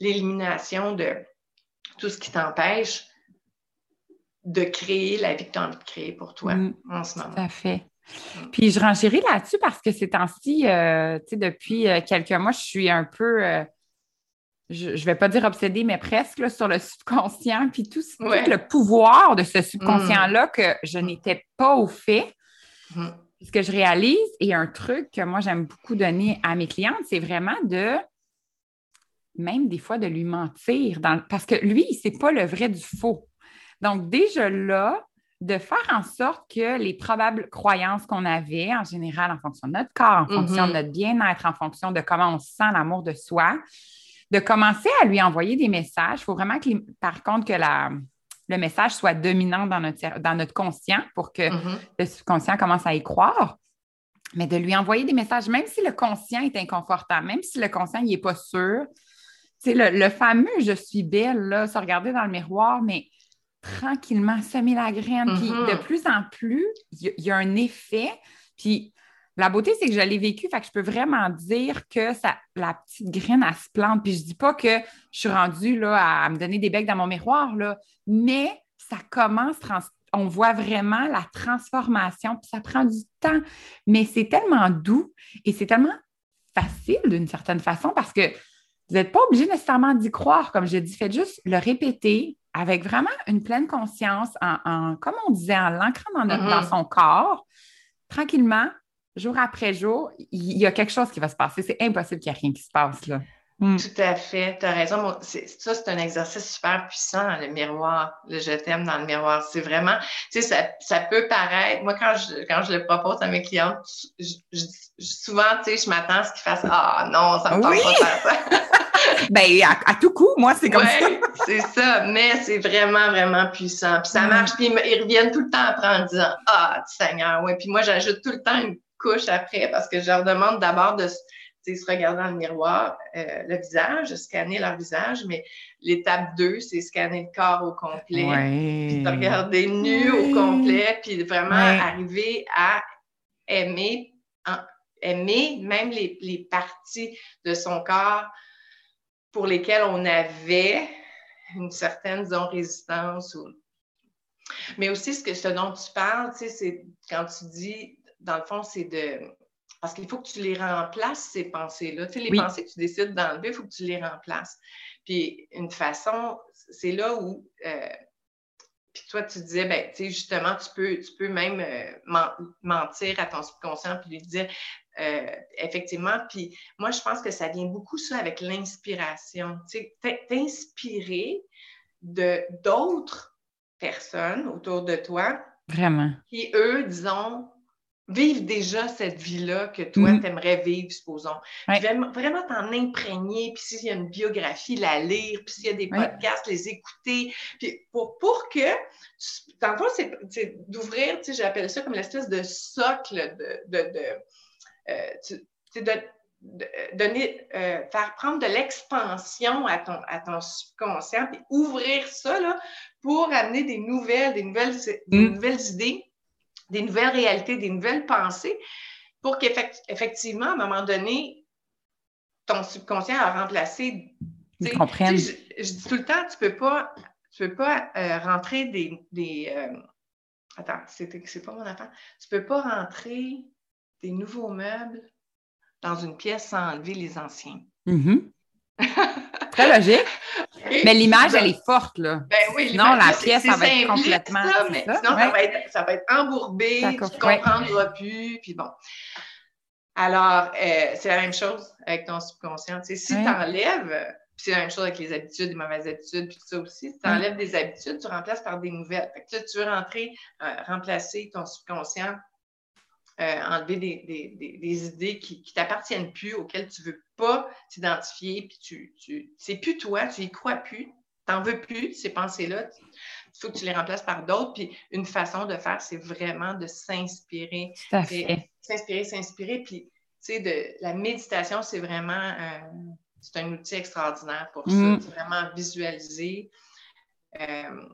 l'élimination de tout ce qui t'empêche de créer la vie que tu as envie de créer pour toi mm. en ce moment. Tout à fait. Mm. Puis je renchéris là-dessus parce que ces temps-ci, euh, depuis quelques mois, je suis un peu je ne vais pas dire obsédée, mais presque sur le subconscient, puis tout, le pouvoir de ce subconscient-là mm. que je n'étais pas au fait. Mm. Ce que je réalise, et un truc que moi j'aime beaucoup donner à mes clientes, c'est vraiment de, même des fois, de lui mentir, dans, parce que lui, c'est pas le vrai du faux. Donc, déjà là, de faire en sorte que les probables croyances qu'on avait, en général, en fonction de notre corps, en fonction de mm-hmm. notre bien-être, en fonction de comment on sent l'amour de soi, de commencer à lui envoyer des messages. Il faut vraiment que, par contre, que la, le message soit dominant dans notre, dans notre conscient pour que mm-hmm. le subconscient commence à y croire. Mais de lui envoyer des messages, même si le conscient est inconfortable, même si le conscient n'est pas sûr. C'est le, fameux je suis belle, là, se regarder dans le miroir, mais tranquillement semer la graine. Puis de mm-hmm. plus en plus, il y, a un effet. Puis la beauté, c'est que je l'ai vécu, fait que je peux vraiment dire que ça, la petite graine, elle se plante. Puis je dis pas que je suis rendue là, à me donner des becs dans mon miroir, là, mais ça commence, on voit vraiment la transformation, puis ça prend du temps. Mais c'est tellement doux et c'est tellement facile d'une certaine façon parce que vous n'êtes pas obligé nécessairement d'y croire, comme je dis, faites juste le répéter avec vraiment une pleine conscience, en, comme on disait, en l'ancrant dans, dans mm-hmm. son corps, tranquillement, jour après jour, il y a quelque chose qui va se passer. C'est impossible qu'il n'y ait rien qui se passe là. Hmm. Tout à fait, tu as raison. Ça, c'est un exercice super puissant, le miroir, le je t'aime dans le miroir. C'est vraiment, tu sais, ça, ça, peut paraître, moi, quand je, quand je le propose à mes clientes, souvent, tu sais, je m'attends à ce qu'ils fassent Ah non, ça me tente pas de faire ça. ben, à, tout coup, moi, c'est comme ça. c'est ça, mais c'est vraiment, vraiment puissant. Puis ça hmm. marche, puis ils, reviennent tout le temps après en disant Ah, Seigneur, oui. Puis moi, j'ajoute tout le temps une couche après parce que je leur demande d'abord de se regarder dans le miroir, euh, le visage, scanner leur visage, mais l'étape 2, c'est scanner le corps au complet, puis de regarder nu au complet, puis vraiment arriver à aimer, aimer même les, les, parties de son corps pour lesquelles on avait une certaine, disons, résistance. Ou... Mais aussi, ce, que, ce dont tu parles, c'est quand tu dis dans le fond, c'est de. Parce qu'il faut que tu les remplaces, ces pensées-là. Tu sais, les pensées que tu décides d'enlever, il faut que tu les remplaces. Puis, une façon, c'est là où. Euh, puis toi, tu disais, ben, tu sais, justement, tu peux, tu peux même euh, mentir à ton subconscient puis lui dire, euh, effectivement. Puis moi, je pense que ça vient beaucoup ça avec l'inspiration. Tu sais, t'inspirer de d'autres personnes autour de toi. Vraiment. Qui, eux, disons, vivre déjà cette vie-là que toi, mm. tu aimerais vivre, supposons. Vraiment t'en imprégner, puis s'il y a une biographie, la lire, puis s'il y a des podcasts, les écouter. Puis pour, pour que, dans le fond, c'est d'ouvrir, tu sais, j'appelle ça comme l'espèce de socle de, de, de, euh, de donner, euh, faire prendre de l'expansion à ton, à ton subconscient, puis ouvrir ça là, pour amener des nouvelles, des nouvelles, des Mm. nouvelles idées, des nouvelles réalités, des nouvelles pensées, pour qu'effectivement, à un moment donné, ton subconscient a remplacé. Ils comprennent. Je, je dis tout le temps, tu peux pas, tu peux pas euh, rentrer des. des euh, attends, c'est pas mon affaire. Tu peux pas rentrer des nouveaux meubles dans une pièce sans enlever les anciens. Mhm. Très logique. Mais l'image, elle est forte, là. Ben oui, Sinon, la pièce, ça va être complètement- ça, mais ça, sinon, ouais. ça, va être, ça va être embourbé, tu ne comprendras plus, puis bon. Alors, euh, c'est la même chose avec ton subconscient. Si Ouais. tu enlèves, c'est la même chose avec les habitudes, les mauvaises habitudes, puis tout ça aussi. Si tu enlèves des habitudes, tu remplaces par des nouvelles. Fait que là, tu veux rentrer, euh, remplacer ton subconscient, euh, enlever des, des- des- des idées qui ne t'appartiennent plus, auxquelles tu ne veux pas t'identifier, puis tu, tu c'est plus toi, tu y crois plus, tu n'en veux plus, ces pensées-là. Il faut que tu les remplaces par d'autres. Puis une façon de faire, c'est vraiment de s'inspirer. S'inspirer, s'inspirer. Puis, tu sais, de la méditation, c'est vraiment euh, c'est un outil extraordinaire pour Mm. ça. C'est vraiment visualiser euh,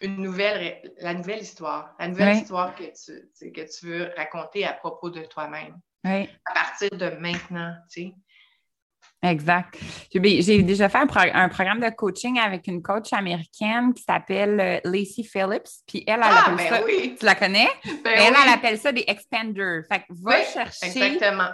une nouvelle, la nouvelle histoire, la nouvelle histoire que tu, que tu veux raconter à propos de toi-même Oui. à partir de maintenant, tu sais. Exact. J'ai j'ai déjà fait un, pro- un programme de coaching avec une coach américaine qui s'appelle euh, Lacey Phillips. Puis elle, elle Ah, appelle ben ça. oui! Tu la connais? Ben elle, oui. elle appelle ça des expanders. Fait que va Oui, chercher Exactement.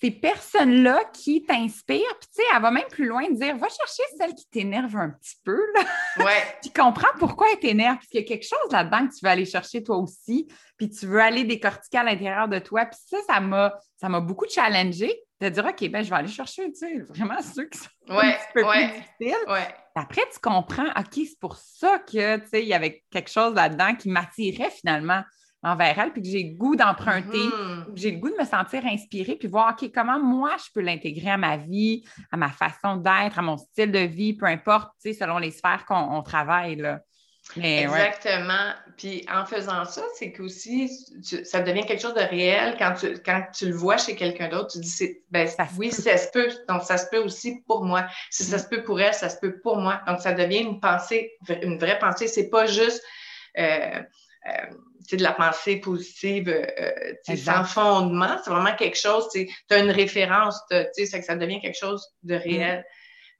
Ces personnes-là qui t'inspirent. Puis, tu sais, elle va même plus loin de dire va chercher celle qui t'énerve un petit peu, là. Ouais. Puis comprends pourquoi elle t'énerve. Parce qu'il y a quelque chose là-dedans que tu veux aller chercher toi aussi. Puis tu veux aller décortiquer à l'intérieur de toi. Puis ça, ça m'a, ça m'a beaucoup challengé de dire OK, ben je vais aller chercher, tu sais, vraiment ceux qui sont un Ouais, petit peu ouais. plus difficiles. Ouais. Après, tu comprends, OK, c'est pour ça que, tu sais, il y avait quelque chose là-dedans qui m'attirait finalement envers elle, puis que j'ai le goût d'emprunter, Mhm. que j'ai le goût de me sentir inspirée, puis voir, OK, comment moi, je peux l'intégrer à ma vie, à ma façon d'être, à mon style de vie, peu importe, tu sais, selon les sphères qu'on on travaille, là. Mais ouais. Exactement. Puis en faisant ça, c'est qu'aussi, tu- ça devient quelque chose de réel. Quand tu, quand tu le vois chez quelqu'un d'autre, tu dis, c'est- ben, Ça se oui, peut. ça se peut. Donc, ça se peut aussi pour moi. Si ça Mm. se peut pour elle, ça se peut pour moi. Donc, ça devient une pensée, une vraie pensée. C'est pas juste euh, euh, de la pensée positive euh, Exact. sans fondement. C'est vraiment quelque chose, tu as une référence, t'as- tu sais, ça ça devient quelque chose de Mm. réel.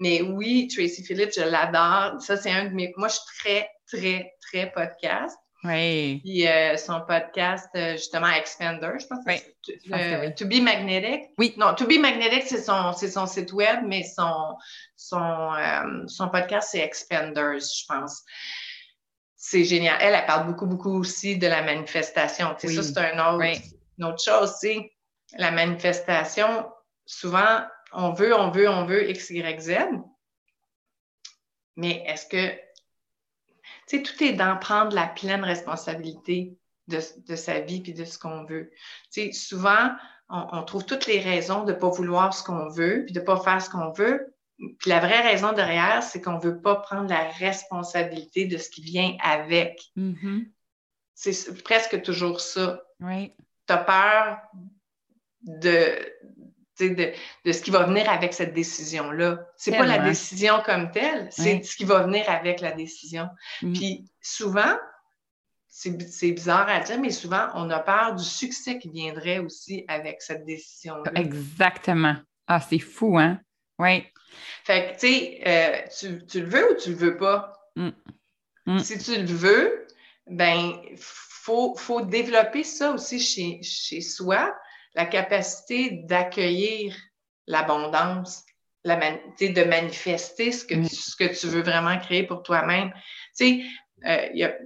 Mais oui, Tracy Phillips, je l'adore. Ça, c'est un de mes. Moi, je suis très, très, très podcast. Oui. Puis euh, son podcast, euh, justement, Expander, je pense. que Oui, c'est- euh, oui. To Be Magnetic. Oui. Non, To Be Magnetic, c'est son, son site web, mais son, son, euh, son podcast, c'est Expanders, je pense. C'est génial. Elle, elle parle beaucoup, beaucoup aussi de la manifestation. Oui. Ça, c'est un autre, Oui. une autre chose. La manifestation, souvent, on veut, on veut, on veut X, Y, Z. Mais est-ce que tu sais, tout est dans prendre la pleine responsabilité de, de sa vie puis de ce qu'on veut. Tu sais, souvent, on, on trouve toutes les raisons de ne pas vouloir ce qu'on veut puis de ne pas faire ce qu'on veut. Puis la vraie raison derrière, c'est qu'on ne veut pas prendre la responsabilité de ce qui vient avec. Mhm. C'est presque toujours ça. Oui. Tu as peur de, ce qui va venir avec cette décision-là. C'est pas la décision comme telle, c'est Oui. ce qui va venir avec la décision. Mhm. Puis souvent, c'est c'est bizarre à dire, mais souvent, on a peur du succès qui viendrait aussi avec cette décision-là. Exactement. Ah, c'est fou, hein? Oui. Fait que, tu sais, euh, tu, le veux ou tu le veux pas? Mm. Mm. Si tu le veux, ben, faut, faut développer ça aussi chez, chez soi, la capacité d'accueillir l'abondance, la man- de manifester ce que, Mm. tu, ce que tu veux vraiment créer pour toi-même. Tu sais, euh, il y a-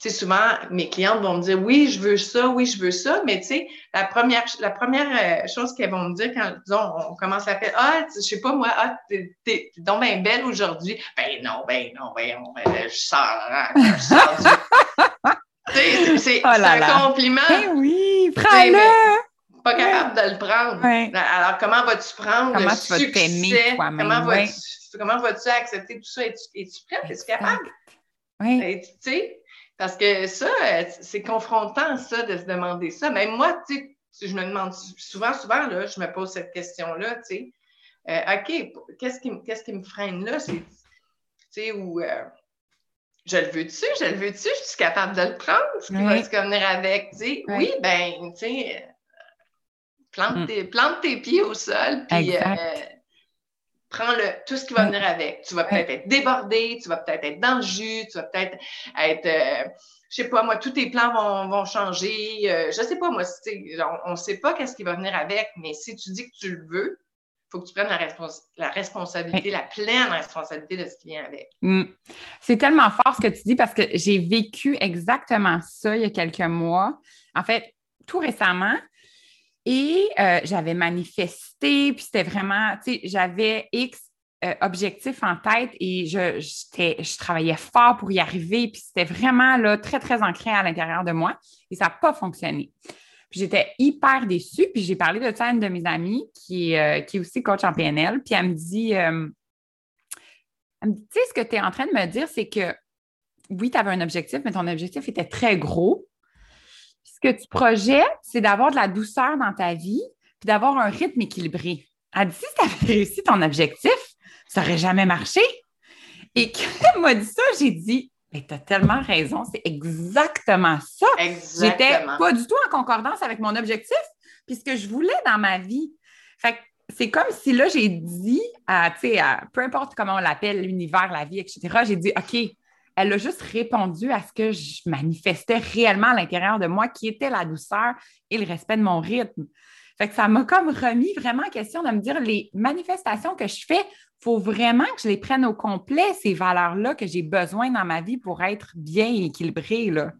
tu sais, souvent, mes clientes vont me dire oui, je veux ça, oui, je veux ça, mais tu sais, la première, la première euh, chose qu'elles vont me dire quand, disons, on commence à faire Ah, je sais pas moi, ah, t'es, t'es t'es donc bien belle aujourd'hui. Ben non, ben non, ben, non, ben, je sors, hein, je sors du- c'est, c'est Oh là un compliment, Eh oui, prends-le! pas capable de le prendre. Ouais. Alors, comment vas-tu prendre Comment le tu vas succès? t'aimer toi-même, Comment ouais. vas-tu, comment vas-tu accepter tout ça? Es-tu, es-tu prête? Es-tu capable? Oui. Tu sais, parce que ça, euh, c'est confrontant, ça, de se demander ça. Même moi, tu sais, je me demande souvent, souvent, là, je me pose cette question-là, tu sais. Euh, OK, qu'est-ce qui, qu'est-ce qui me freine là? C'est, tu sais, où euh, je le veux-tu, je le veux-tu, je suis capable de le prendre, ce qui va se venir avec, tu sais. Oui, ben, tu sais, plante, mm. tes, plante tes pieds au sol, puis prends le, tout ce qui va venir avec. Tu vas peut-être être débordé, tu vas peut-être être dans le jus, tu vas peut-être être, euh, je sais pas, moi, tous tes plans vont, vont changer. Euh, je sais pas, moi, on ne sait pas qu'est-ce qui va venir avec, mais si tu dis que tu le veux, il faut que tu prennes la, la responsabilité, la pleine responsabilité de ce qui vient avec. Mm. C'est tellement fort ce que tu dis parce que j'ai vécu exactement ça il y a quelques mois. En fait, tout récemment, et euh, j'avais manifesté, puis c'était vraiment, tu sais, j'avais X euh, objectifs en tête et je, je travaillais fort pour y arriver, puis c'était vraiment là, très, très ancré à l'intérieur de moi et ça n'a pas fonctionné. Puis j'étais hyper déçue, puis j'ai parlé de ça à une de mes amies qui, euh, qui est aussi coach en PNL, puis elle me dit, tu sais, ce que tu es en train de me dire, c'est que oui, tu avais un objectif, mais ton objectif était très gros ce que tu projettes, c'est d'avoir de la douceur dans ta vie, puis d'avoir un rythme équilibré. Elle dit, si tu avais réussi ton objectif, ça n'aurait jamais marché. Et quand elle m'a dit ça, j'ai dit, mais tu as tellement raison, c'est exactement ça. J'étais pas du tout en concordance avec mon objectif, puis ce que je voulais dans ma vie. Fait c'est comme si là, j'ai dit à, tu sais, peu importe comment on l'appelle, l'univers, la vie, etc., j'ai dit, OK, elle a juste répondu à ce que je manifestais réellement à l'intérieur de moi, qui était la douceur et le respect de mon rythme. Fait que ça m'a comme remis vraiment en question de me dire les manifestations que je fais, il faut vraiment que je les prenne au complet, ces valeurs-là que j'ai besoin dans ma vie pour être bien équilibrée. Là.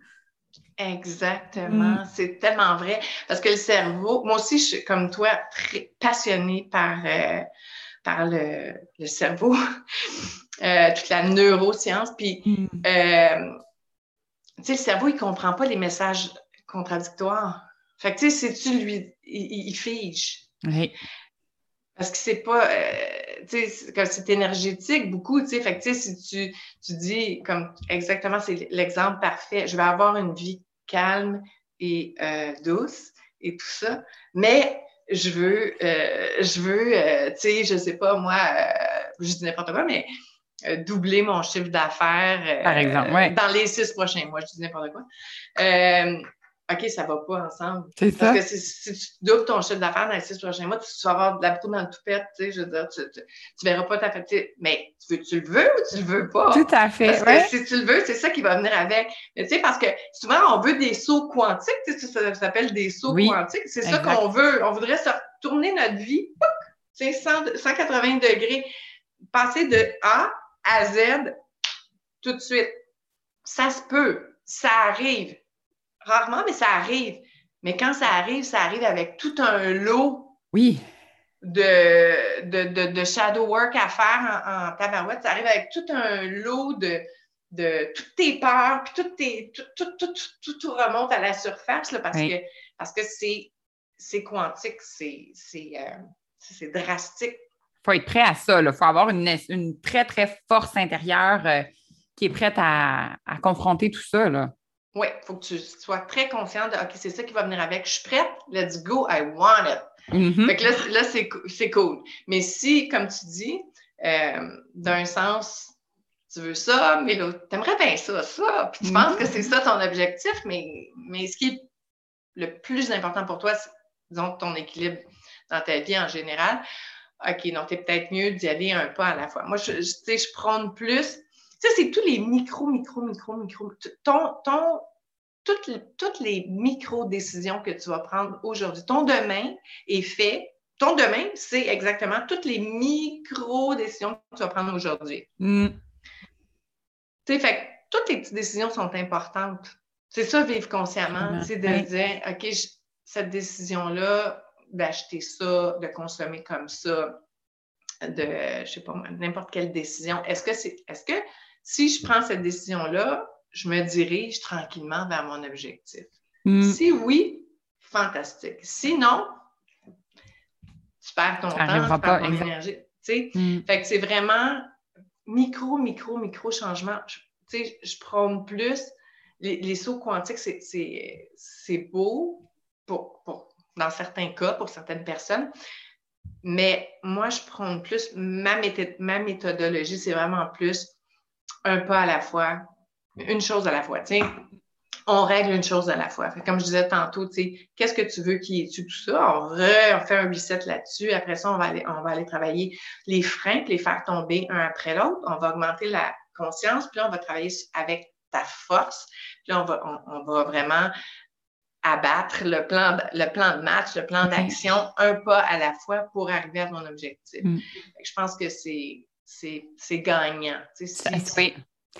Exactement, mm. c'est tellement vrai. Parce que le cerveau, moi aussi, je suis comme toi, très passionnée par, euh, par le, le cerveau. Euh, toute la neuroscience. Puis, mm. euh, tu sais, le cerveau, il ne comprend pas les messages contradictoires. Fait que, tu sais, si tu lui, il, fige? Oui. Parce que c'est pas, euh, tu sais, c'est énergétique beaucoup, tu sais. Fait que, tu sais, si tu, tu dis, comme exactement, c'est l'exemple parfait, je vais avoir une vie calme et douce et tout ça, mais je veux, je veux, tu sais, je sais pas, moi, je dis n'importe quoi, mais euh, doubler mon chiffre d'affaires euh, dans les six prochains mois. Je dis n'importe quoi. Euh, OK, ça va pas ensemble. C'est ça. Parce que si, tu doubles ton chiffre d'affaires dans les six prochains mois, tu, vas avoir de la peau dans le toupette, tu sais, je veux dire, tu, tu, verras pas ta fête. Mais tu, veux, tu le veux ou tu le veux pas? Tout à fait. Parce que si tu le veux, c'est ça qui va venir avec. Mais tu sais, parce que souvent, on veut des sauts quantiques, tu sais, ça, s'appelle des sauts quantiques. C'est ça qu'on veut. On voudrait se retourner notre vie, tu sais, 180 degrés. Passer de A à Z tout de suite. Ça se peut, ça arrive. Rarement, mais ça arrive. Mais quand ça arrive, ça arrive avec tout un lot oui. de, de, shadow work à faire en, tabarouette. Ça arrive avec tout un lot de, de toutes tes peurs, puis tout, tes, tout, tout, tout, remonte à la surface là, parce, que, parce que c'est quantique, c'est euh, drastique faut être prêt à ça. Il faut avoir une, une, très, très force intérieure euh, qui est prête à, confronter tout ça. Oui, il faut que tu sois très consciente de OK, c'est ça qui va venir avec. Je suis prête, let's go, I want it. Mm-hmm. Fait que là, là c'est cool. Mais si, comme tu dis, euh, d'un sens, tu veux ça, mais l'autre, aimerais bien ça, ça, puis tu penses que c'est ça ton objectif, mais, mais ce qui est le plus important pour toi, c'est, disons, ton équilibre dans ta vie en général. OK, non, c'est peut-être mieux d'y aller un pas à la fois. Moi, je, je, je prône plus. Ça, c'est tous les micro, micro, micro, micro. Ton, ton, toutes, toutes les micro-décisions que tu vas prendre aujourd'hui. Ton demain est fait. Ton demain, c'est exactement toutes les micro-décisions que tu vas prendre aujourd'hui. Mm. Tu sais, fait toutes les petites décisions sont importantes. C'est ça, vivre consciemment. C'est de dire, OK, cette décision-là, d'acheter ça, de consommer comme ça, de, je sais pas, n'importe quelle décision. Est-ce que c'est, est-ce que si je prends cette décision-là, je me dirige tranquillement vers mon objectif? Hmm. Si oui, fantastique. Sinon, tu perds ton temps, tu perds ton énergie. Hmm. Fait que c'est vraiment micro, micro, micro changement. Tu sais, je prône plus les, sauts quantiques, c'est beau pour, pour dans certains cas pour certaines personnes. Mais moi, je prends plus ma, ma méthodologie, c'est vraiment plus un pas à la fois, une chose à la fois. on règle une chose à la fois. comme je disais tantôt, qu'est-ce que tu veux qui étudie tout ça? On, refait un reset là-dessus. Après ça, on va, aller, on va aller travailler les freins, les faire tomber un après l'autre. On va augmenter la conscience, puis là, on va travailler avec ta force. Puis là, on va, on, va vraiment abattre le plan, de, le plan de match, le plan d'action, un pas à la fois pour arriver à ton objectif. Mm. Je pense que c'est gagnant. oui.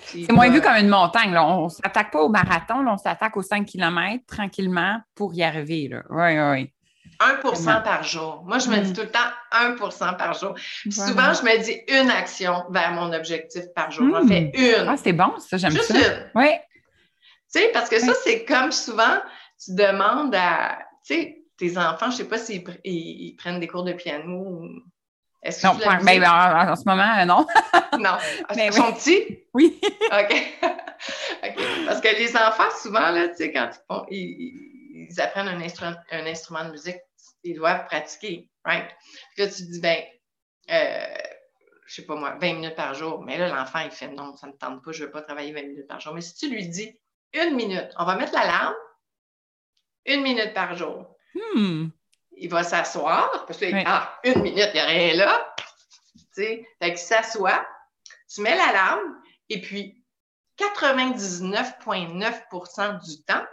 C'est moins vu comme une montagne. On ne s'attaque pas au marathon, on s'attaque aux 5 km tranquillement pour y arriver. Oui, oui, 1% par jour. Moi, je me dis mm. tout le temps 1% par jour. Souvent, je me dis une action vers mon objectif par jour. Fais mm. une. Ah, c'est bon, ça, j'aime ça. Une. Oui. Tu sais, parce que ça, c'est comme souvent, tu demandes à, tu sais, tes enfants, je ne sais pas s'ils prennent des cours de piano ou est-ce que non, ben, en, ce moment, euh, non. non. Ils sont petits? Oui. OK. OK. Parce que les enfants, souvent, là, tu sais, quand ils, ils, apprennent un instrument, un instrument de musique, ils doivent pratiquer, right? Puis là, tu te dis, ben, euh, je sais pas moi, 20 minutes par jour. Mais là, l'enfant, il fait, non, ça ne me tente pas, je ne veux pas travailler 20 minutes par jour. Mais si tu lui dis, une minute, on va mettre l'alarme, une minute par jour. Hmm il va s'asseoir, parce que, ah, une minute, il n'y a rien là. Tu sais, fait qu'il s'assoit, tu mets l'alarme, et puis 99,9% du temps,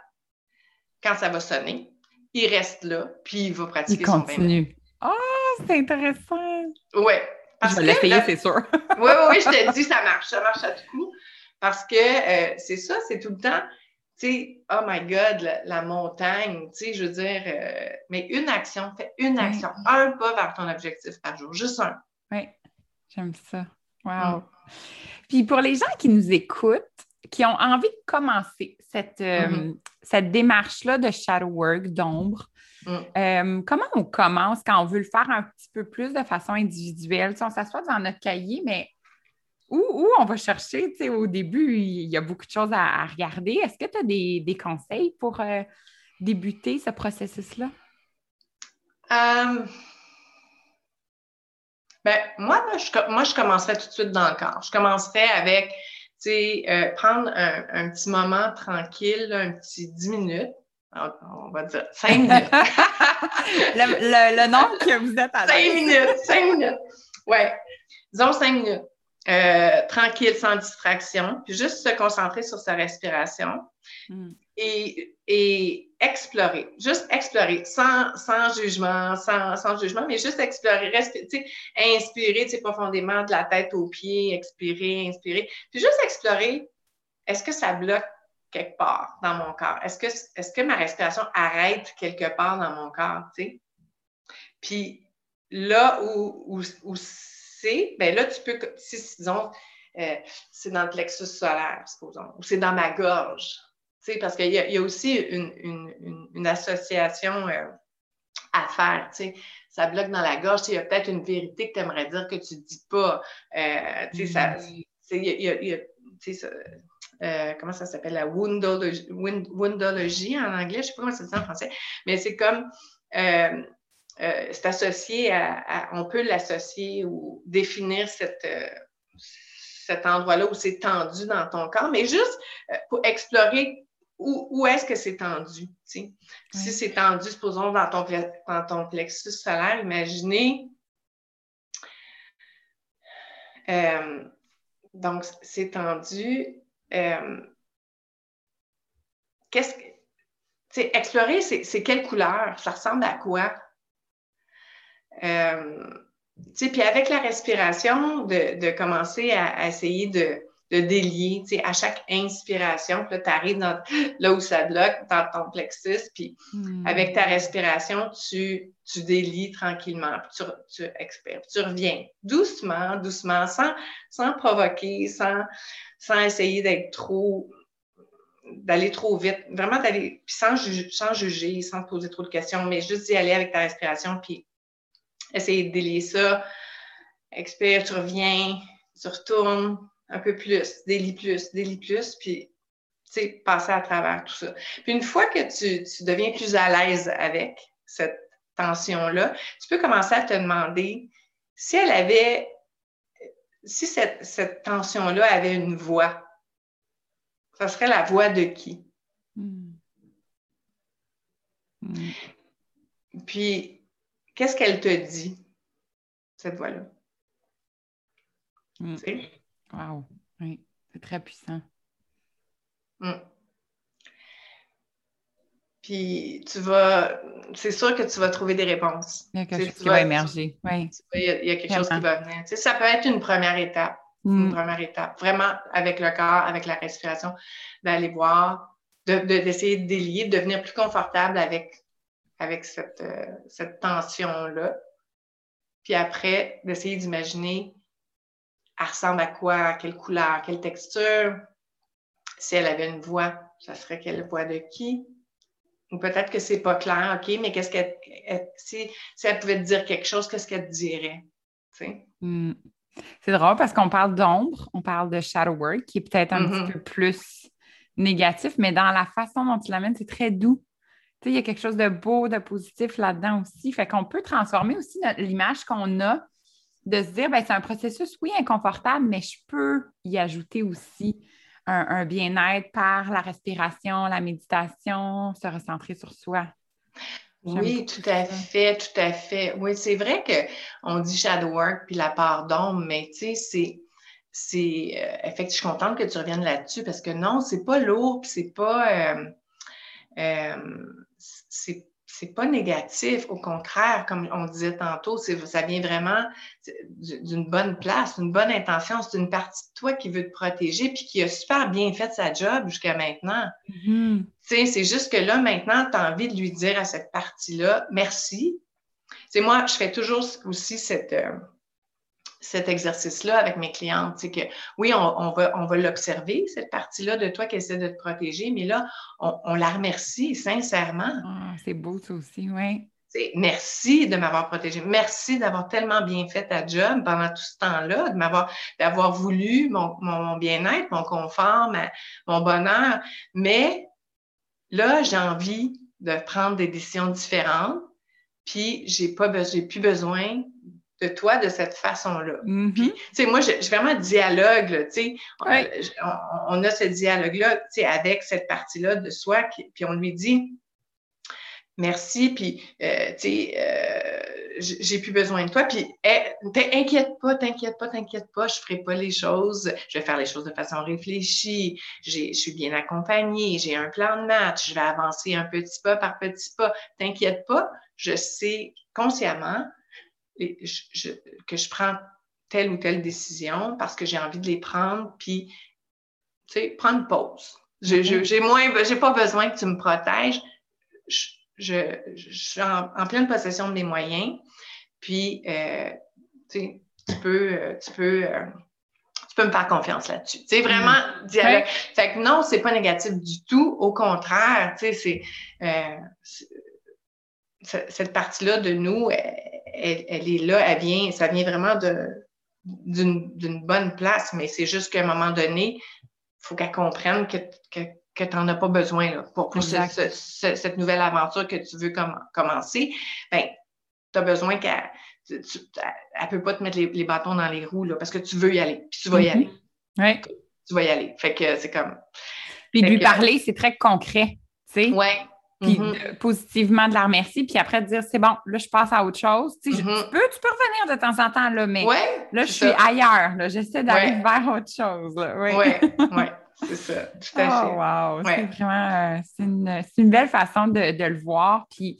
quand ça va sonner, il reste là, puis il va pratiquer il continue. Ah, oh, c'est intéressant! Oui. Je vais l'essayer, c'est sûr. oui, oui, oui, je te dis, ça marche, ça marche à tout coup. Parce que euh, c'est ça, c'est tout le temps tu sais, oh my God, la, montagne, tu sais, je veux dire, euh, mais une action, fais une action, un pas vers ton objectif par jour, juste un. Oui, j'aime ça. Wow. Mm. Puis pour les gens qui nous écoutent, qui ont envie de commencer cette, euh, mm-hmm. cette démarche-là de shadow work, d'ombre, mm. euh, comment on commence quand on veut le faire un petit peu plus de façon individuelle? Si on s'assoit dans notre cahier, mais où, on va chercher? Au début, il y a beaucoup de choses à, regarder. Est-ce que tu as des, conseils pour euh, débuter ce processus-là? Euh, ben, moi, je, moi, je commencerais tout de suite dans le corps. Je commencerais avec, tu sais, euh, prendre un, petit moment tranquille, un petit 10 minutes. On, va dire 5 minutes. le, le, nom que vous êtes à 5 minutes, 5 minutes. Ouais. Disons 5 minutes. Euh, tranquille, sans distraction, puis juste se concentrer sur sa respiration hmm. et, et, explorer, juste explorer, sans, sans jugement, sans, sans, jugement, mais juste explorer, respirer, inspirer profondément de la tête aux pieds, expirer, inspirer, puis juste explorer, est-ce que ça bloque quelque part dans mon corps? Est-ce que, est-ce que ma respiration arrête quelque part dans mon corps, tu sais? Puis là où, où, où ben là, tu peux, si, disons, euh, c'est dans le plexus solaire, supposons, ou c'est dans ma gorge, parce qu'il y, y, a aussi une, association euh, à faire, tu sais. Ça bloque dans la gorge, il y a peut-être une vérité que tu aimerais dire que tu ne dis pas. Euh, tu sais, ça, il y a, comment ça s'appelle, la woundologie, en anglais, je ne sais pas comment ça se dit en français, mais c'est comme euh, c'est associé à, on peut l'associer ou définir cette, euh, cet endroit-là où c'est tendu dans ton corps, mais juste euh, pour explorer où, où est-ce que c'est tendu. Si c'est tendu, supposons, dans ton, dans ton plexus solaire, imaginez. donc, c'est tendu. Qu'est-ce que. Explorer, c'est quelle couleur? Ça ressemble à quoi? Euh, puis avec la respiration, de, commencer à, essayer de, de délier, à chaque inspiration, puis là, tu arrives là où ça bloque, dans ton plexus, puis hmm. avec ta respiration, tu, tu délies tranquillement, puis tu, tu expires, tu reviens doucement, doucement, sans, sans provoquer, sans, sans essayer d'être trop d'aller trop vite, vraiment d'aller, puis sans, sans juger, sans poser trop de questions, mais juste d'y aller avec ta respiration, puis essayer de délier ça. Expire, tu reviens, tu retournes un peu plus, délie plus, délie plus, puis tu sais, passer à travers tout ça. Puis une fois que tu, deviens plus à l'aise avec, cette tension-là, tu peux commencer à te demander si elle avait, si cette, cette tension-là avait une voix, ça serait la voix de qui? Hmm. Hmm. Puis, qu'est-ce qu'elle te dit, cette voix-là? Mm. Wow, oui, c'est très puissant. Puis tu vas, c'est sûr que tu vas trouver des réponses. Il y a quelque chose qui va émerger. Oui. Il y, a, quelque chose qui va venir. Tu sais, ça peut être une première étape. Une première étape. Vraiment, avec le corps, avec la respiration, d'aller voir, d'essayer de, de, délier, de devenir plus confortable avec, avec cette, euh, cette tension-là. Puis après, d'essayer d'imaginer elle ressemble à quoi, quelle couleur, quelle texture? Si elle avait une voix, ça serait quelle voix de qui? Ou peut-être que c'est pas clair, OK, mais qu'est-ce qu'elle, si, si, elle pouvait te dire quelque chose, qu'est-ce qu'elle te dirait? Hmm. C'est drôle parce qu'on parle d'ombre, on parle de shadow work, qui est peut-être un petit mm-hmm. peu plus négatif, mais dans la façon dont tu l'amènes, c'est très doux. Il y a quelque chose de beau, de positif là-dedans aussi. Fait qu'on peut transformer aussi l'image qu'on a de se dire, ben, c'est un processus, oui, inconfortable, mais je peux y ajouter aussi un, bien-être par la respiration, la méditation, se recentrer sur soi. Oui, tout à fait, tout à fait. Oui, c'est vrai qu'on dit shadow work puis la part d'ombre, mais tu sais, c'est. C'est euh, je suis contente que tu reviennes là-dessus parce que non, c'est pas lourd, c'est pas euh, euh, c'est c'est pas négatif, au contraire, comme on disait tantôt, ça vient vraiment d'une bonne place, d'une bonne intention. C'est une partie de toi qui veut te protéger puis qui a super bien fait sa job jusqu'à maintenant. Mm-hmm. C'est juste que là, maintenant, tu as envie de lui dire à cette partie-là, merci. C'est moi, je fais toujours aussi cette, euh, cet exercice-là avec mes clientes. C'est que oui, on, va, on va l'observer, cette partie-là de toi qui essaie de te protéger, mais là, on, la remercie sincèrement. Ah, c'est beau ça aussi, oui. Merci de m'avoir protégé. Merci d'avoir tellement bien fait ta job pendant tout ce temps-là, de m'avoir d'avoir voulu mon, bien-être, mon confort, mon bonheur. Mais là, j'ai envie de prendre des décisions différentes. Puis j'ai pas j'ai plus besoin de toi de cette façon-là. Mm-hmm. Puis, tu sais, moi, j'ai vraiment un dialogue, tu sais, on, a ce dialogue-là, tu sais, avec cette partie-là de soi, puis on lui dit merci, puis, euh, tu sais, euh, j'ai plus besoin de toi, puis t'inquiète pas, t'inquiète pas, t'inquiète pas, je ferai pas les choses, je vais faire les choses de façon réfléchie, je suis bien accompagnée, j'ai un plan de match, je vais avancer un petit pas par petit pas, t'inquiète pas, je sais consciemment que je prends telle ou telle décision parce que j'ai envie de les prendre, puis, tu sais, prendre pause. Mm-hmm. J'ai moins, j'ai pas besoin que tu me protèges. Je, je, suis en, pleine possession de mes moyens, puis, euh, tu peux, euh, tu peux, euh, tu peux me faire confiance là-dessus. C'est vraiment mm-hmm. dialogue. Fait que non, c'est pas négatif du tout. Au contraire, tu sais, c'est cette partie-là de nous, elle, est là, elle vient, ça vient vraiment d'une bonne place, mais c'est juste qu'à un moment donné, il faut qu'elle comprenne que, que, tu n'en as pas besoin là, pour, cette nouvelle aventure que tu veux commencer. Ben, tu as besoin qu'elle ne peut pas te mettre les, bâtons dans les roues là, parce que tu veux y aller, puis tu vas y mm-hmm. aller. Tu vas y aller. Fait que c'est comme. Puis lui parler, c'est très concret. Oui, puis mm-hmm. positivement de la remercier, puis après de dire c'est bon, là, je passe à autre chose. Tu, mm-hmm. peux, tu peux revenir de temps en temps, là, mais là, je suis ailleurs. J'essaie d'aller vers autre chose. Oui, oui, c'est ça, tout à oh, wow. C'est vraiment euh, une, une, belle façon de, de le voir. Puis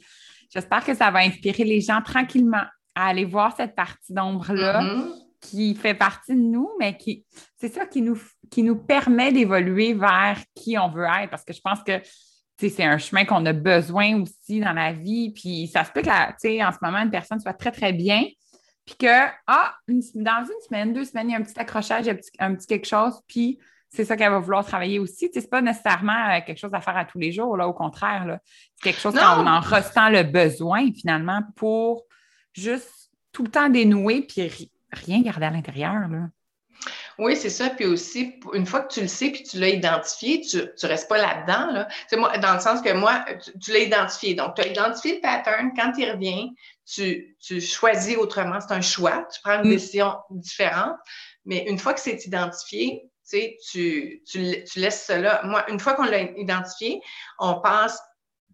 j'espère que ça va inspirer les gens tranquillement à aller voir cette partie d'ombre-là. Mm-hmm. qui fait partie de nous, mais qui c'est ça qui nous, qui nous permet d'évoluer vers qui on veut être. Parce que je pense que c'est un chemin qu'on a besoin aussi dans la vie. Puis ça se peut que, en ce moment, une personne soit très, très bien. Puis que, ah, dans une semaine, deux semaines, il y a un petit accrochage, un petit, quelque chose. Puis c'est ça qu'elle va vouloir travailler aussi. Ce n'est pas nécessairement euh, quelque chose à faire à tous les jours, là, au contraire. C'est quelque chose qu'on en ressent le besoin, finalement, pour juste tout le temps dénouer puis rien garder à l'intérieur. Oui, c'est ça. Puis aussi, une fois que tu le sais puis tu l'as identifié, tu ne restes pas là-dedans. Là. Moi, dans le sens que moi, tu, l'as identifié. Donc, tu as identifié le pattern. Quand il revient, tu, tu choisis autrement. C'est un choix. Tu prends une mm. décision différente. Mais une fois que c'est identifié, tu, tu, tu laisses cela. Moi, une fois qu'on l'a identifié, on passe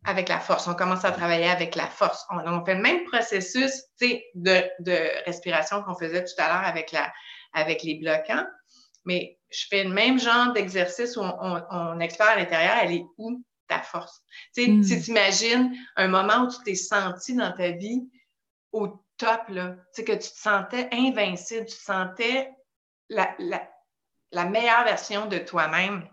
avec la force. On commence à travailler avec la force. On, fait le même processus de, de respiration qu'on faisait tout à l'heure avec, la, avec les bloquants, mais je fais le même genre d'exercice où on, on, explore à l'intérieur, elle est où ta force? Mm. Si tu imagines un moment où tu t'es senti dans ta vie au top, là, que tu te sentais invincible, tu te sentais la, la, la meilleure version de toi-même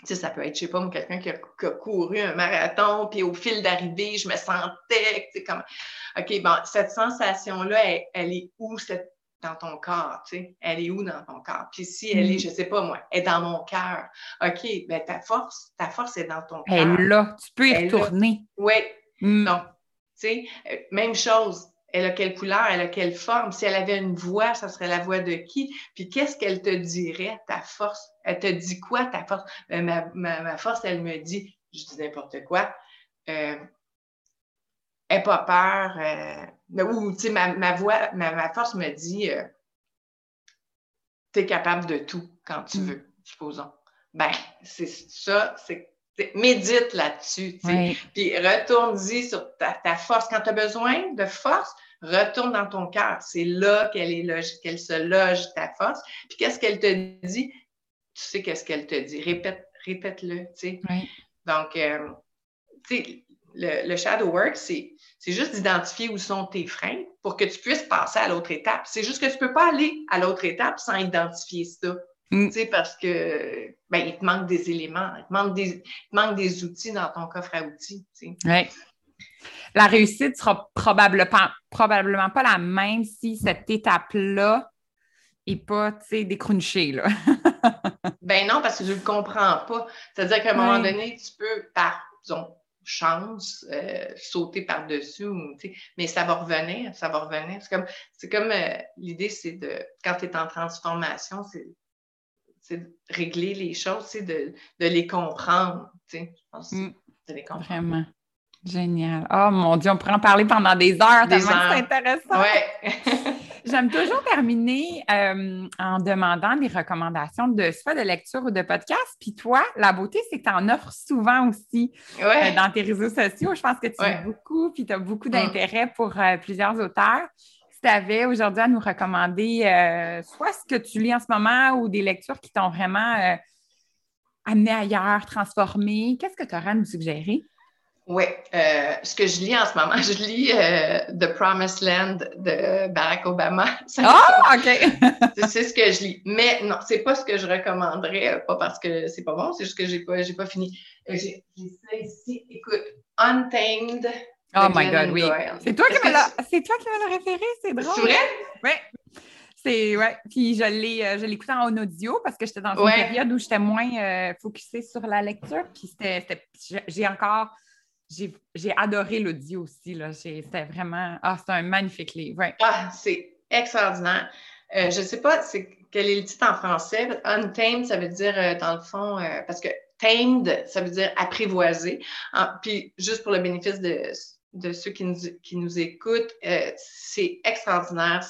tu sais, ça peut être, je sais pas, quelqu'un qui, qui, a couru un marathon, puis au fil d'arrivée, je me sentais, tu sais, comme, OK, bon, cette sensation-là, elle, est où cette, dans ton corps, tu sais? Elle est où dans ton corps? Puis si elle est, mm. je sais pas moi, elle est dans mon cœur, OK, ben ta force, ta force est dans ton cœur. Elle est là, tu peux y retourner. Oui, mm. non, tu sais, euh, même chose, elle a quelle couleur, elle a quelle forme? Si elle avait une voix, ça serait la voix de qui? Puis qu'est-ce qu'elle te dirait, ta force? Elle te dit quoi, ta force? Euh, ma, force, elle me dit, je dis n'importe quoi, euh, n'aie pas peur. Euh, ou, tu sais, ma, voix, ma, force me dit, euh, tu es capable de tout quand tu mm. veux, supposons. Ben, c'est ça, c'est médite là-dessus. Puis retourne-y sur ta, force. Quand tu as besoin de force, retourne dans ton cœur. C'est là qu'elle est qu'elle se loge ta force. Puis qu'est-ce qu'elle te dit? Tu sais qu'est-ce qu'elle te dit. Répète, répète-le. Donc, euh, le, le, shadow work, c'est juste d'identifier où sont tes freins pour que tu puisses passer à l'autre étape. C'est juste que tu ne peux pas aller à l'autre étape sans identifier ça. Mm. Tu sais, parce que ben, il te manque des éléments, il te manque des, manque des outils dans ton coffre à outils. Tu Oui. La réussite sera probablement, probablement pas la même si cette étape-là n'est pas, tu sais, décrunchée, là. ben non, parce que je ne le comprends pas. C'est-à-dire qu'à un moment donné, tu peux, par, disons, chance, euh, sauter par-dessus, mais ça va revenir, ça va revenir. C'est comme, c'est comme euh, l'idée, c'est de, quand tu es en transformation, c'est c'est de régler les choses, c'est de, de, les comprendre. Je pense mm. de les comprendre. Vraiment. Génial. Oh mon Dieu, on pourrait en parler pendant des heures, des c'est intéressant. Ouais. J'aime toujours terminer euh, en demandant des recommandations de soit de lecture ou de podcast. Puis toi, la beauté, c'est que tu en offres souvent aussi euh, dans tes réseaux sociaux. Je pense que tu lis beaucoup, puis tu as beaucoup mm. d'intérêt pour euh, plusieurs auteurs tu avais aujourd'hui à nous recommander soit ce que tu lis en ce moment ou des lectures qui t'ont vraiment amené ailleurs, transformé, qu'est-ce que tu aurais à nous suggérer? Oui, euh, ce que je lis en ce moment, je lis The Promised Land de Barack Obama. Ah, OK! c'est ce que je lis. Mais non, c'est pas ce que je recommanderais, pas parce que c'est pas bon, c'est juste que j'ai pas, pas fini. J'ai ça ici. Écoute, Untamed Oh my God, oui. C'est toi, qui me l'as référé, c'est drôle. C'est vrai? Oui. C'est, ouais. Puis je l'ai, euh, je l'écoutais en audio parce que j'étais dans une période où j'étais moins euh, focusée sur la lecture. Puis c'était, j'ai encore, j'ai, adoré l'audio aussi. Là. c'était vraiment, ah, c'est un magnifique livre. Ah, c'est extraordinaire. Euh, je ne sais pas quel est le titre en français. Untamed, ça veut dire, dans le fond, parce que tamed, ça veut dire apprivoisé. Ah, puis juste pour le bénéfice de de ceux qui nous, qui nous écoutent, euh, c'est extraordinaire.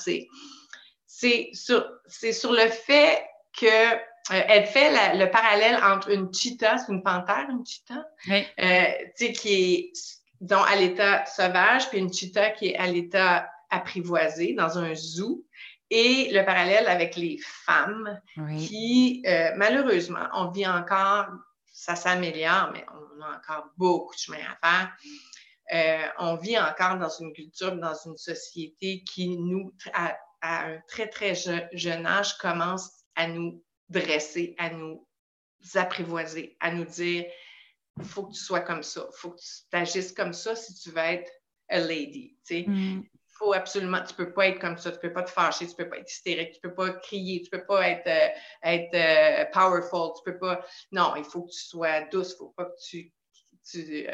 C'est sur, sur le fait que euh, elle fait le parallèle entre une cheetah, c'est une panthère, une cheetah, euh, qui est dont à l'état sauvage, puis une cheetah qui est à l'état apprivoisé dans un zoo. Et le parallèle avec les femmes qui, malheureusement, on vit encore, ça s'améliore, mais on a encore beaucoup de chemin à faire. Euh, on vit encore dans une culture, dans une société qui nous, à, un très, très jeune, âge, commence à nous dresser, à nous apprivoiser, à nous dire il faut que tu sois comme ça, il faut que tu t'agisses comme ça si tu veux être a lady. Tu sais. Mm. faut absolument, tu peux pas être comme ça, tu peux pas te fâcher, tu peux pas être hystérique, tu peux pas crier, tu peux pas être, euh, être euh, powerful, tu peux pas. Non, il faut que tu sois douce, il faut pas que tu, tu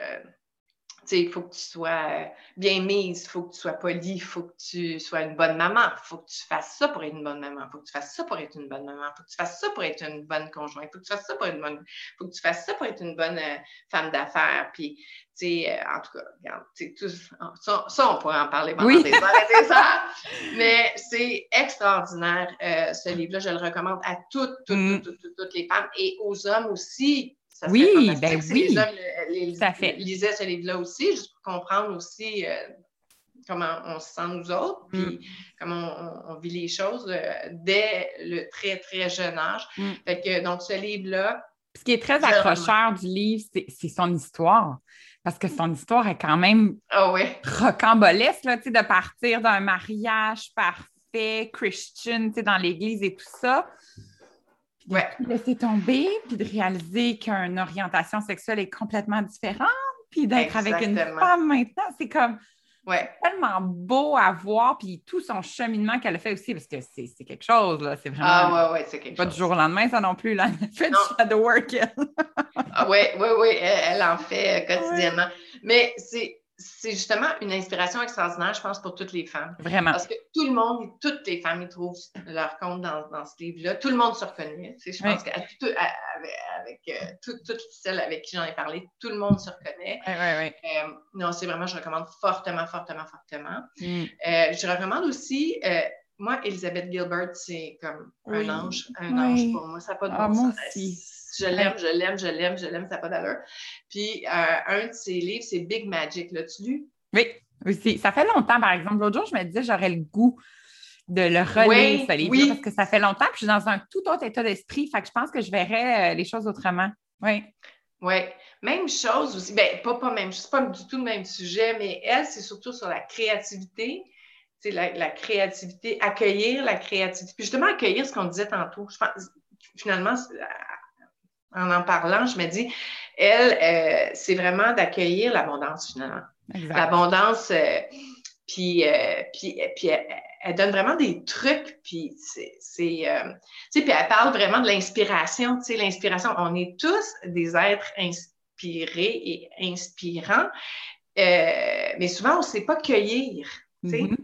il faut que tu sois euh, bien mise, il faut que tu sois polie, il faut que tu sois une bonne maman, il faut que tu fasses ça pour être une bonne maman, il faut que tu fasses ça pour être une bonne maman, il faut que tu fasses ça pour être une bonne conjointe, il faut que tu fasses ça pour être une bonne, faut que tu fasses ça pour être une bonne euh, femme d'affaires. Puis, tu sais, euh, en tout cas, regarde, tout, ça, ça, on pourrait en parler pendant des heures et des heures, mais c'est extraordinaire, ce livre-là. Je le recommande à toutes, toutes, mm. toutes, toutes, toutes les femmes et aux hommes aussi oui, ben oui. Les hommes ça fait. lisaient ce livre-là aussi, juste pour comprendre aussi euh, comment on se sent nous autres, puis mm. comment on, vit les choses euh, dès le très, très jeune âge. Mm. Fait que, donc, ce livre-là. Ce qui est très accrocheur du livre, c'est son histoire. Parce que son histoire est quand même oh, rocambolesque, là, de partir d'un mariage parfait, Christian, dans l'Église et tout ça ouais. de laisser tomber, puis de réaliser qu'une orientation sexuelle est complètement différente, puis d'être avec une femme maintenant, c'est comme ouais. tellement beau à voir, puis tout son cheminement qu'elle a fait aussi, parce que c'est quelque chose, là, c'est vraiment... Ah ouais, ouais, c'est quelque pas du jour au lendemain, ça non plus, là, elle fait du shadow work, ah ouais, ouais, ouais, elle, en fait euh, quotidiennement. Mais c'est c'est justement une inspiration extraordinaire, je pense, pour toutes les femmes. Vraiment. Parce que tout le monde, toutes les femmes, ils trouvent leur compte dans, dans ce livre-là. Tout le monde se reconnaît. Tu sais, je pense qu'avec euh, toutes celles avec qui j'en ai parlé, tout le monde se reconnaît. Oui, oui. Euh, non, c'est vraiment, je recommande fortement, fortement, fortement. Mm. Euh, je recommande aussi moi, Elisabeth Gilbert, c'est comme un ange, un ange pour moi. Ça n'a pas de ah, bon sens. Je l'aime, je l'aime, je l'aime, je l'aime, ça n'a pas d'allure. Puis, euh, un de ses livres, c'est Big Magic. L'as-tu lu? Oui, aussi. Ça fait longtemps, par exemple. L'autre jour, je me disais, j'aurais le goût de le relire, ce livre parce que ça fait longtemps, puis je suis dans un tout autre état d'esprit. Fait que je pense que je verrais euh, les choses autrement. Oui. Oui. Même chose aussi. Ben, pas, pas même, c'est pas du tout le même sujet, mais elle, c'est surtout sur la créativité la, créativité, accueillir la créativité. Puis justement, accueillir ce qu'on disait tantôt. Je pense, finalement, en en parlant, je me dis, elle, euh, c'est vraiment d'accueillir l'abondance, finalement. L'abondance, euh, puis, euh, puis, puis elle, donne vraiment des trucs, puis c'est, puis elle parle vraiment de l'inspiration, tu sais, l'inspiration. On est tous des êtres inspirés et inspirants, mais souvent, on ne sait pas cueillir, tu sais. Mm-hmm.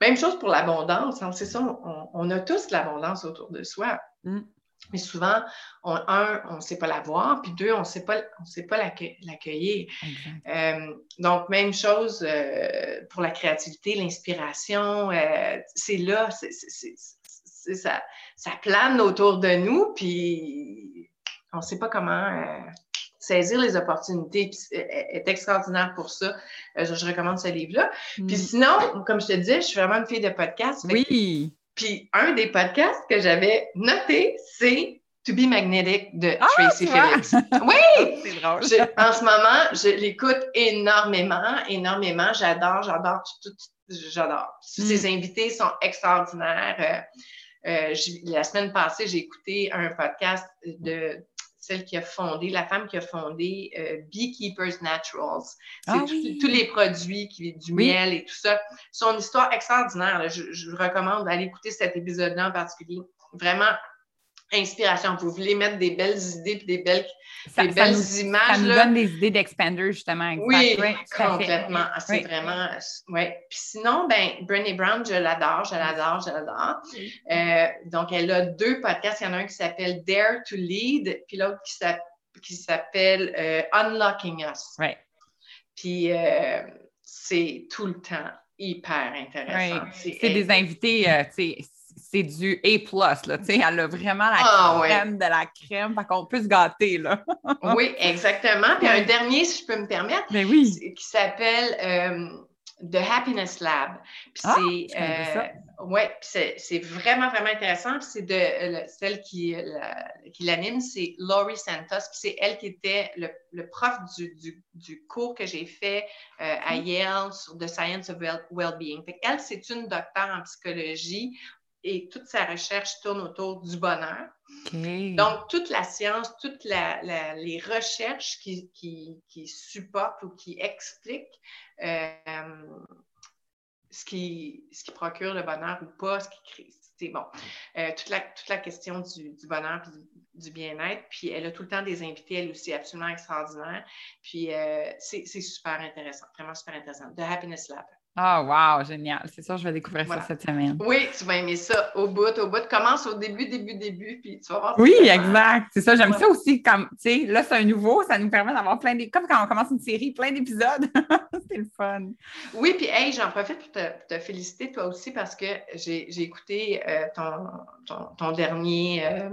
Même chose pour l'abondance. Hein, c'est ça, on, a tous l'abondance autour de soi. Mm. Mais souvent, un, on ne sait pas la voir, puis deux, on ne sait pas, on sait pas l'accueillir. Euh, donc, même chose euh, pour la créativité, l'inspiration, euh, c'est là, ça, ça plane autour de nous, puis on ne sait pas comment saisir les opportunités est extraordinaire pour ça. Je, recommande ce livre-là. Mm. Puis sinon, comme je te disais, je suis vraiment une fille de podcast. Oui. Puis un des podcasts que j'avais noté, c'est To Be Magnetic de ah, Tracy Phillips. Oui! c'est drôle. en ce moment, je l'écoute énormément, énormément. J'adore, j'adore, j'adore. Ses mm. invités sont extraordinaires. Euh, euh, la semaine passée, j'ai écouté un podcast de celle qui a fondé, la femme qui a fondé euh, Beekeepers Naturals. C'est ah tous les produits, qui, du miel et tout ça. Son histoire extraordinaire. Je, je, vous recommande d'aller écouter cet épisode-là en particulier. Vraiment inspiration. Vous voulez mettre des belles idées et des belles, des belles images. Ça nous donne des idées d'expanders, justement. Oui, complètement. Ah, c'est vraiment. Oui. Puis sinon, ben, Brené Brown, je l'adore, je l'adore, je l'adore. Euh, donc, elle a deux podcasts. Il y en a un qui s'appelle Dare to Lead, puis l'autre qui s'appelle euh, Unlocking Us. Puis euh, c'est tout le temps hyper intéressant. C'est des invités, tu sais, c'est du A+, là, tu sais, elle a vraiment la ah, crème de la crème, fait qu'on peut se gâter, là. oui, exactement. Puis un dernier, si je peux me permettre, ben oui. qui s'appelle euh, The Happiness Lab. Puis ah, c'est, euh, ouais, c'est vraiment, vraiment intéressant. Puis c'est de euh, celle qui, qui l'anime, c'est Laurie Santos. Puis c'est elle qui était le, le prof du, du, du, cours que j'ai fait à mm. Yale sur The Science of Well-Being. elle, c'est une docteure en psychologie et toute sa recherche tourne autour du bonheur. Donc, toute la science, toutes les recherches qui, supportent ou qui expliquent euh, ce qui, ce qui procure le bonheur ou pas, ce qui crée. C'est bon. Euh, toute, la, toute la question du, du bonheur et du, bien-être. Puis elle a tout le temps des invités, elle aussi, absolument extraordinaire. Puis euh, c'est super intéressant, vraiment super intéressant. The Happiness Lab. Ah, oh, wow, génial. C'est ça, je vais découvrir ça cette semaine. Oui, tu vas aimer ça au bout, au bout. Commence au début, début, début, puis tu vas voir. Oui, exact. C'est ça, j'aime ça aussi. Comme, tu sais, là, c'est un nouveau, ça nous permet d'avoir plein d'épisodes. Comme quand on commence une série, plein d'épisodes. c'est le fun. Oui, puis, hey, j'en profite pour te, féliciter, toi aussi, parce que j'ai écouté euh, ton, ton, dernier, euh,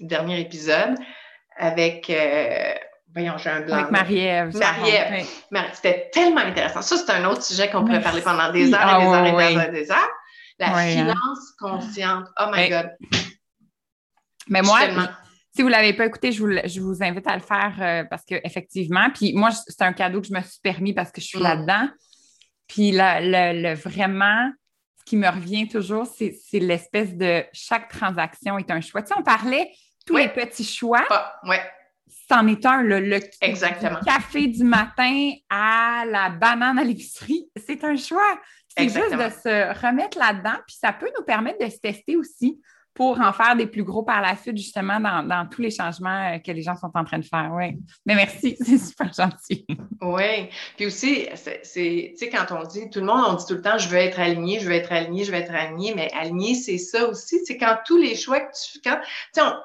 dernier épisode avec. Euh, Voyons, j'ai un blanc. Avec Marie-Ève. Marie-Ève. C'était tellement intéressant. Ça, c'est un autre sujet qu'on pourrait parler pendant des heures et des ah, heures et des heures La hein. finance consciente. Oh my God. Mais moi, si vous ne l'avez pas écouté, je vous, je vous, invite à le faire euh, parce qu'effectivement, puis moi, c'est un cadeau que je me suis permis parce que je suis mm. là-dedans. Puis le, vraiment, ce qui me revient toujours, c'est l'espèce de chaque transaction est un choix. Tu sais, on parlait tous les petits choix. Ah, ouais c'en est un, le, café du matin à la banane à l'épicerie, c'est un choix. C'est juste de se remettre là-dedans, puis ça peut nous permettre de se tester aussi pour en faire des plus gros par la suite, justement, dans, tous les changements euh, que les gens sont en train de faire. Oui. Mais merci, c'est super gentil. Oui. Puis aussi, c'est, tu sais, quand on dit, tout le monde, on dit tout le temps, je veux être aligné, je veux être aligné, je veux être aligné, mais aligné, c'est ça aussi. C'est quand tous les choix que tu fais,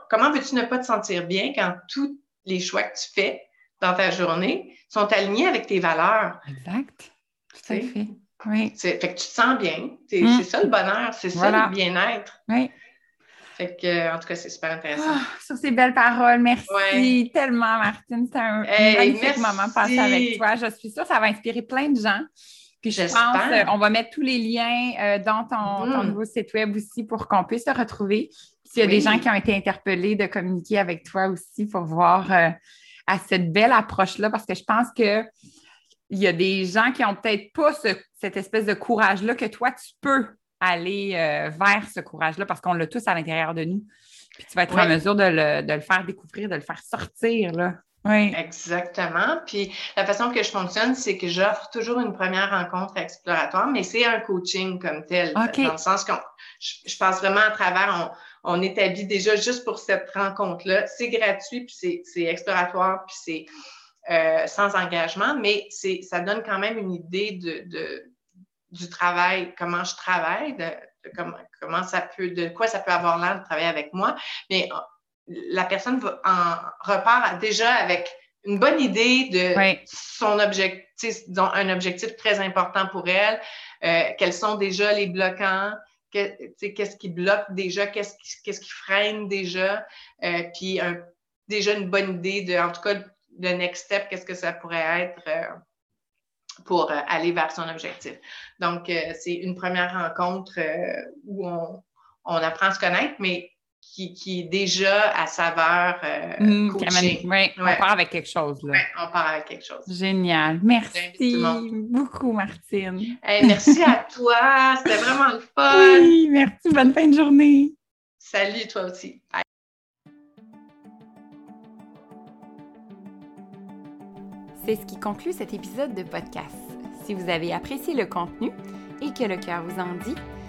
comment veux-tu ne pas te sentir bien quand tout les choix que tu fais dans ta journée sont alignés avec tes valeurs. Exact. Tout à fait. Oui. Fait que tu te sens bien. C'est mm. ça le bonheur, c'est ça le bien-être. Oui. Fait que, en tout cas, c'est super intéressant. Ah, sur ces belles paroles, merci tellement, Martine. C'était un magnifique moment passé avec toi. Je suis sûre que ça va inspirer plein de gens. Puis je pense, euh, on va mettre tous les liens euh, dans ton, ton, mm. nouveau site web aussi pour qu'on puisse se retrouver. S'il y a des gens qui ont été interpellés de communiquer avec toi aussi pour voir euh, à cette belle approche-là, parce que je pense que il y a des gens qui n'ont peut-être pas cette espèce de courage-là que toi, tu peux aller euh, vers ce courage-là parce qu'on l'a tous à l'intérieur de nous. Puis tu vas être en mesure de le, de le, faire découvrir, de le faire sortir. Là. Oui. Exactement. Puis la façon que je fonctionne, c'est que j'offre toujours une première rencontre exploratoire, mais c'est un coaching comme tel. Dans le sens que je, passe vraiment à travers, on, établit déjà juste pour cette rencontre-là. C'est gratuit, puis c'est exploratoire, puis c'est euh, sans engagement, mais ça donne quand même une idée de, du travail, comment je travaille, de, comment, comment ça peut, de quoi ça peut avoir l'air de travailler avec moi. Mais la personne va en repart déjà avec une bonne idée de son objectif, disons, un objectif très important pour elle, euh, quels sont déjà les bloquants, qu'est-ce qui bloque déjà, qu'est-ce qui, freine déjà, euh, puis déjà une bonne idée de, en tout cas, le next step, qu'est-ce que ça pourrait être euh, pour aller vers son objectif. Donc, c'est une première rencontre où on, on apprend à se connaître, mais qui, qui, est déjà à saveur euh, mmh, ouais. on part avec quelque chose. Là. Ouais, on part avec quelque chose. Génial. Merci beaucoup, Martine. merci à toi. C'était vraiment le fun. Oui, merci. Bonne fin de journée. Salut, toi aussi. Bye. C'est ce qui conclut cet épisode de podcast. Si vous avez apprécié le contenu et que le cœur vous en dit,